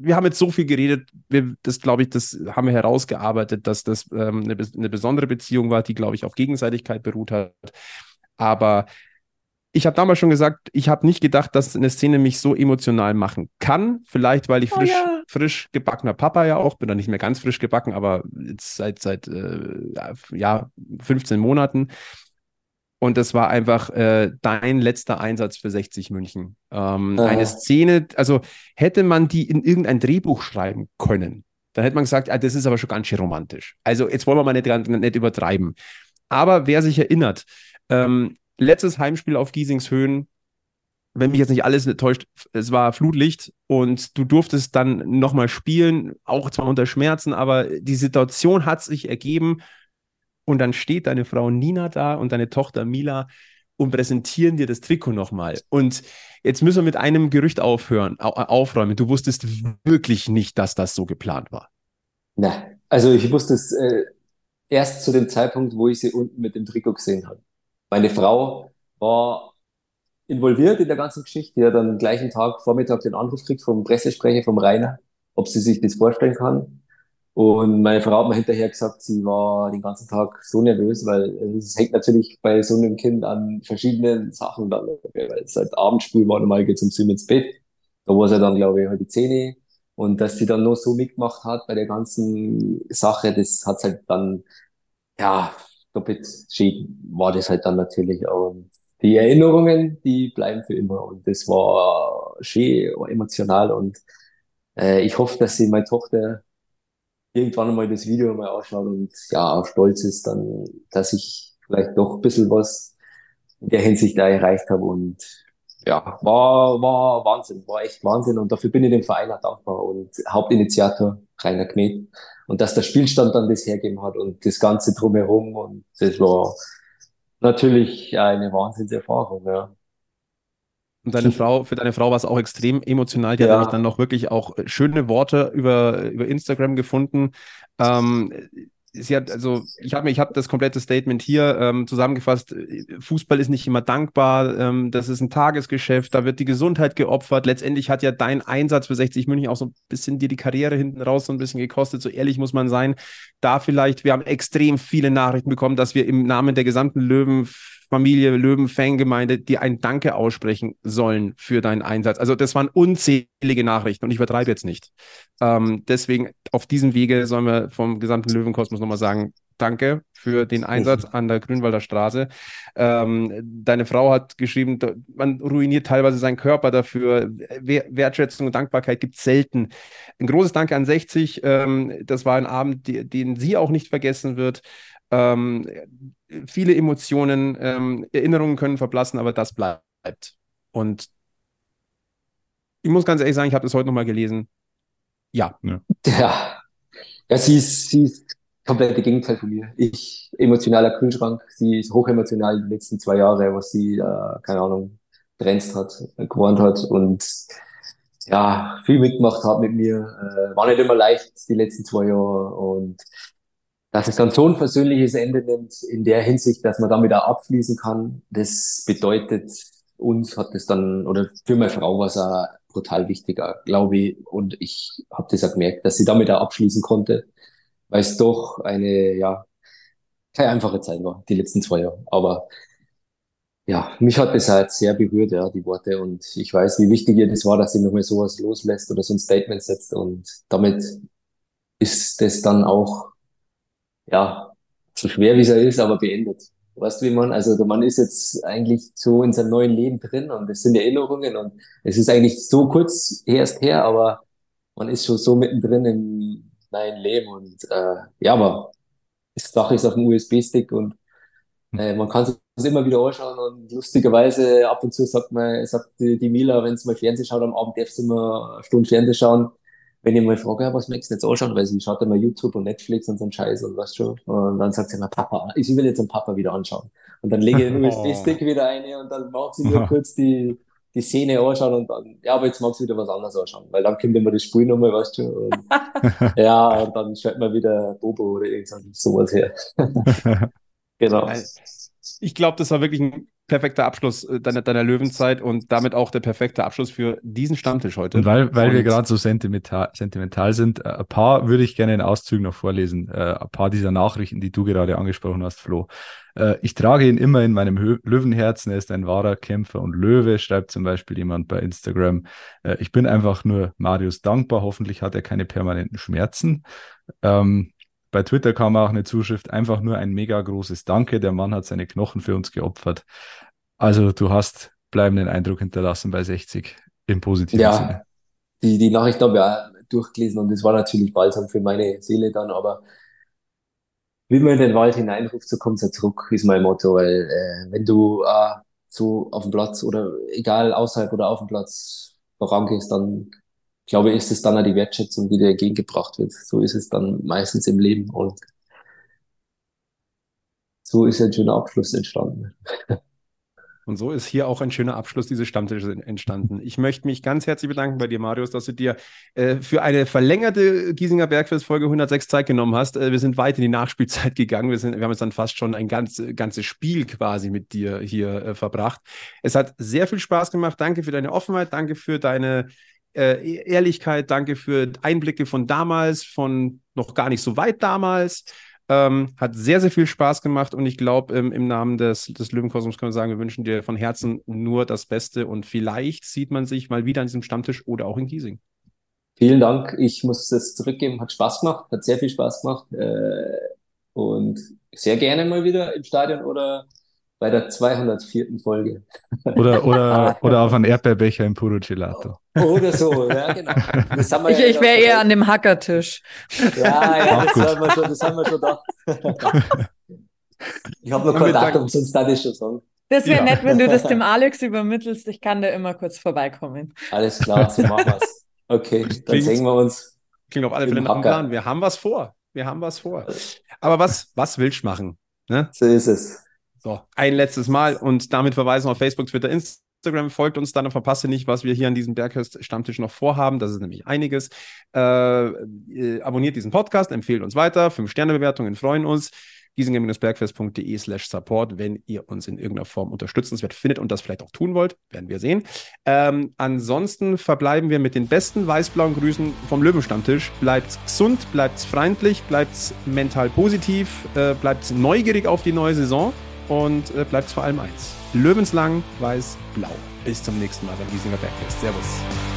wir haben jetzt so viel geredet, wir, das glaube ich, das haben wir herausgearbeitet, dass das ähm, eine, eine, besondere Beziehung war, die, glaube ich, auf Gegenseitigkeit beruht hat. Aber ich habe damals schon gesagt, ich habe nicht gedacht, dass eine Szene mich so emotional machen kann. Vielleicht, weil ich oh, frisch, ja. frisch gebackener Papa ja auch bin, dann nicht mehr ganz frisch gebacken, aber jetzt seit seit äh, ja 15 Monaten. Und das war einfach äh, dein letzter Einsatz für 60 München. Ähm, oh. Eine Szene, also hätte man die in irgendein Drehbuch schreiben können, dann hätte man gesagt, ah, das ist aber schon ganz schön romantisch. Also jetzt wollen wir mal nicht, nicht übertreiben. Aber wer sich erinnert, ähm, letztes Heimspiel auf Giesingshöhen, wenn mich jetzt nicht alles täuscht, es war Flutlicht und du durftest dann nochmal spielen, auch zwar unter Schmerzen, aber die Situation hat sich ergeben und dann steht deine Frau Nina da und deine Tochter Mila und präsentieren dir das Trikot nochmal. Und jetzt müssen wir mit einem Gerücht aufhören, aufräumen. Du wusstest wirklich nicht, dass das so geplant war.
Nein, also ich wusste es äh, erst zu dem Zeitpunkt, wo ich sie unten mit dem Trikot gesehen habe. Meine Frau war involviert in der ganzen Geschichte. Die hat am gleichen Tag, Vormittag, den Anruf gekriegt vom Pressesprecher, vom Rainer, ob sie sich das vorstellen kann. Und meine Frau hat mir hinterher gesagt, sie war den ganzen Tag so nervös, weil es hängt natürlich bei so einem Kind an verschiedenen Sachen dann, weil es halt Abendspiel war, normal geht es um sieben ins Bett. Da war sie dann, glaube ich, halb Zähne. Und dass sie dann noch so mitgemacht hat bei der ganzen Sache, das hat halt dann, ja, doppelt schön war das halt dann natürlich. Und die Erinnerungen, die bleiben für immer. Und das war schön, emotional. Und äh, ich hoffe, dass sie meine Tochter irgendwann einmal das Video mal ausschaut und ja, auch stolz ist dann, dass ich vielleicht doch ein bisschen was in der Hinsicht da erreicht habe. Und ja, war, war Wahnsinn, war echt Wahnsinn. Und dafür bin ich dem Verein auch dankbar und Hauptinitiator Rainer Kmet und dass der Spielstand dann das hergeben hat und das Ganze drumherum und das war natürlich eine Wahnsinnserfahrung, ja.
Und deine Frau, für deine Frau war es auch extrem emotional. Die ja. hat nämlich dann noch wirklich auch schöne Worte über, über Instagram gefunden. Ähm, sie hat, also ich habe ich hab das komplette Statement hier ähm, zusammengefasst. Fußball ist nicht immer dankbar, ähm, das ist ein Tagesgeschäft, da wird die Gesundheit geopfert. Letztendlich hat ja dein Einsatz für 60 München auch so ein bisschen dir die Karriere hinten raus so ein bisschen gekostet. So ehrlich muss man sein. Da vielleicht, wir haben extrem viele Nachrichten bekommen, dass wir im Namen der gesamten Löwen Familie, Löwen, Fangemeinde, die ein Danke aussprechen sollen für deinen Einsatz. Also das waren unzählige Nachrichten und ich übertreibe jetzt nicht. Ähm, deswegen auf diesem Wege sollen wir vom gesamten Löwenkosmos nochmal sagen, danke für den Einsatz an der Grünwalder Straße. Ähm, deine Frau hat geschrieben, man ruiniert teilweise seinen Körper dafür. Wertschätzung und Dankbarkeit gibt es selten. Ein großes Danke an 60. Ähm, das war ein Abend, den sie auch nicht vergessen wird. Ähm, viele Emotionen, ähm, Erinnerungen können verblassen, aber das bleibt. Und ich muss ganz ehrlich sagen, ich habe das heute nochmal gelesen. Ja.
ja. Ja, ja sie, ist, sie ist komplette Gegenteil von mir. Ich, emotionaler Kühlschrank, sie ist hochemotional die letzten zwei Jahre, was sie, äh, keine Ahnung, grenzt hat, äh, gewarnt hat und ja, viel mitgemacht hat mit mir. Äh, war nicht immer leicht die letzten zwei Jahre und dass es dann so ein versöhnliches Ende nimmt, in der Hinsicht, dass man damit auch abschließen kann, das bedeutet, uns hat es dann, oder für meine Frau war es auch brutal wichtiger, glaube ich. Und ich habe das auch gemerkt, dass sie damit auch abschließen konnte weil es doch eine, ja, keine einfache Zeit war, die letzten zwei Jahre. Aber ja, mich hat das halt sehr berührt, ja, die Worte. Und ich weiß, wie wichtig ihr das war, dass sie nochmal sowas loslässt oder so ein Statement setzt. Und damit ist das dann auch, ja, so schwer wie es ist, aber beendet. Weißt du, wie man, also man ist jetzt eigentlich so in seinem neuen Leben drin und es sind Erinnerungen und es ist eigentlich so kurz erst her, aber man ist schon so mittendrin im, nein Leben. Und äh, ja, aber die Sache ist auf dem USB-Stick und äh, man kann es immer wieder anschauen und lustigerweise ab und zu sagt man, sagt die, die Mila, wenn sie mal Fernsehen schaut am Abend, darf sie mal eine Stunde Fernsehen schauen. Wenn ich mal frage, ja, was möchtest du jetzt anschauen, weil sie schaut immer YouTube und Netflix und so ein Scheiß und was schon. Und dann sagt sie immer, Papa, ich will jetzt den Papa wieder anschauen. Und dann lege ich den USB-Stick wieder ein und dann macht sie mir kurz die, die Szene anschauen und dann, ja, aber jetzt magst du wieder was anderes anschauen, weil dann kommt immer das Spiel nochmal, weißt du, und, ja, und dann schaut man wieder Bobo oder irgend sowas her.
genau. Ich glaube, das war wirklich ein perfekter Abschluss äh, deiner, deiner Löwenzeit und damit auch der perfekte Abschluss für diesen Stammtisch heute.
Und weil, weil und wir gerade so sentimental, sentimental sind, äh, ein paar würde ich gerne in Auszügen noch vorlesen. Äh, ein paar dieser Nachrichten, die du gerade angesprochen hast, Flo. Ich trage ihn immer in meinem Löwenherzen. Er ist ein wahrer Kämpfer und Löwe, schreibt zum Beispiel jemand bei Instagram. Ich bin einfach nur Marius dankbar. Hoffentlich hat er keine permanenten Schmerzen. Ähm, bei Twitter kam auch eine Zuschrift, einfach nur ein mega großes Danke. Der Mann hat seine Knochen für uns geopfert. Also du hast bleibenden Eindruck hinterlassen bei 60 im positiven ja, Sinne.
Die, die Nachricht habe ich auch durchgelesen und das war natürlich balsam für meine Seele dann, aber wie man in den Wald hineinruft, so kommt er zurück, ist mein Motto, weil äh, wenn du äh, so auf dem Platz oder egal außerhalb oder auf dem Platz vorangehst, dann glaube ist es dann auch die Wertschätzung, die dir entgegengebracht wird. So ist es dann meistens im Leben und so ist ein schöner Abschluss entstanden.
Und so ist hier auch ein schöner Abschluss dieses Stammtisches entstanden. Ich möchte mich ganz herzlich bedanken bei dir, Marius, dass du dir äh, für eine verlängerte Giesinger Bergfest Folge 106 Zeit genommen hast. Äh, wir sind weit in die Nachspielzeit gegangen. Wir, sind, wir haben jetzt dann fast schon ein ganz, ganzes Spiel quasi mit dir hier äh, verbracht. Es hat sehr viel Spaß gemacht. Danke für deine Offenheit. Danke für deine äh, e-, Ehrlichkeit, danke für Einblicke von damals, von noch gar nicht so weit damals. Ähm, hat sehr, sehr viel Spaß gemacht und ich glaube, ähm, im Namen des, des Löwenkosmos können wir sagen, wir wünschen dir von Herzen nur das Beste und vielleicht sieht man sich mal wieder an diesem Stammtisch oder auch in Giesing.
Vielen Dank. Ich muss es zurückgeben. Hat Spaß gemacht, hat sehr viel Spaß gemacht äh, und sehr gerne mal wieder im Stadion oder bei der 204. Folge.
Oder, oder, oder auf einen Erdbeerbecher im Puro Gelato.
Oder so, ja, genau.
ich ja ich wäre eher an dem Hackertisch.
Ja, ja, das haben, wir schon, das haben wir schon gedacht. ich habe noch kein Datum, sonst darf ich schon sagen.
Das wäre ja. nett, wenn du das dem Alex übermittelst. Ich kann da immer kurz vorbeikommen.
Alles klar, so machen wir es. Okay, dann klingt, sehen wir uns.
Klingt auf alle Fälle nach einem Plan. Wir haben was vor. Wir haben was vor. Aber was, was willst du machen?
Ne? So ist es.
So, ein letztes Mal und damit verweisen auf Facebook, Twitter, Instagram. Folgt uns dann und verpasse nicht, was wir hier an diesem Berghöst-Stammtisch noch vorhaben. Das ist nämlich einiges. Äh, äh, abonniert diesen Podcast, empfehlt uns weiter. Fünf-Sterne-Bewertungen freuen uns giesinger-bergfest.de slash support, wenn ihr uns in irgendeiner Form unterstützenswert findet und das vielleicht auch tun wollt, werden wir sehen. Ähm, ansonsten verbleiben wir mit den besten weiß-blauen Grüßen vom Löwenstammtisch. Bleibt gesund, bleibt freundlich, bleibt mental positiv, äh, bleibt neugierig auf die neue Saison und äh, bleibt vor allem eins. Löwenslang, weiß, blau. Bis zum nächsten Mal beim Giesinger Bergfest. Servus.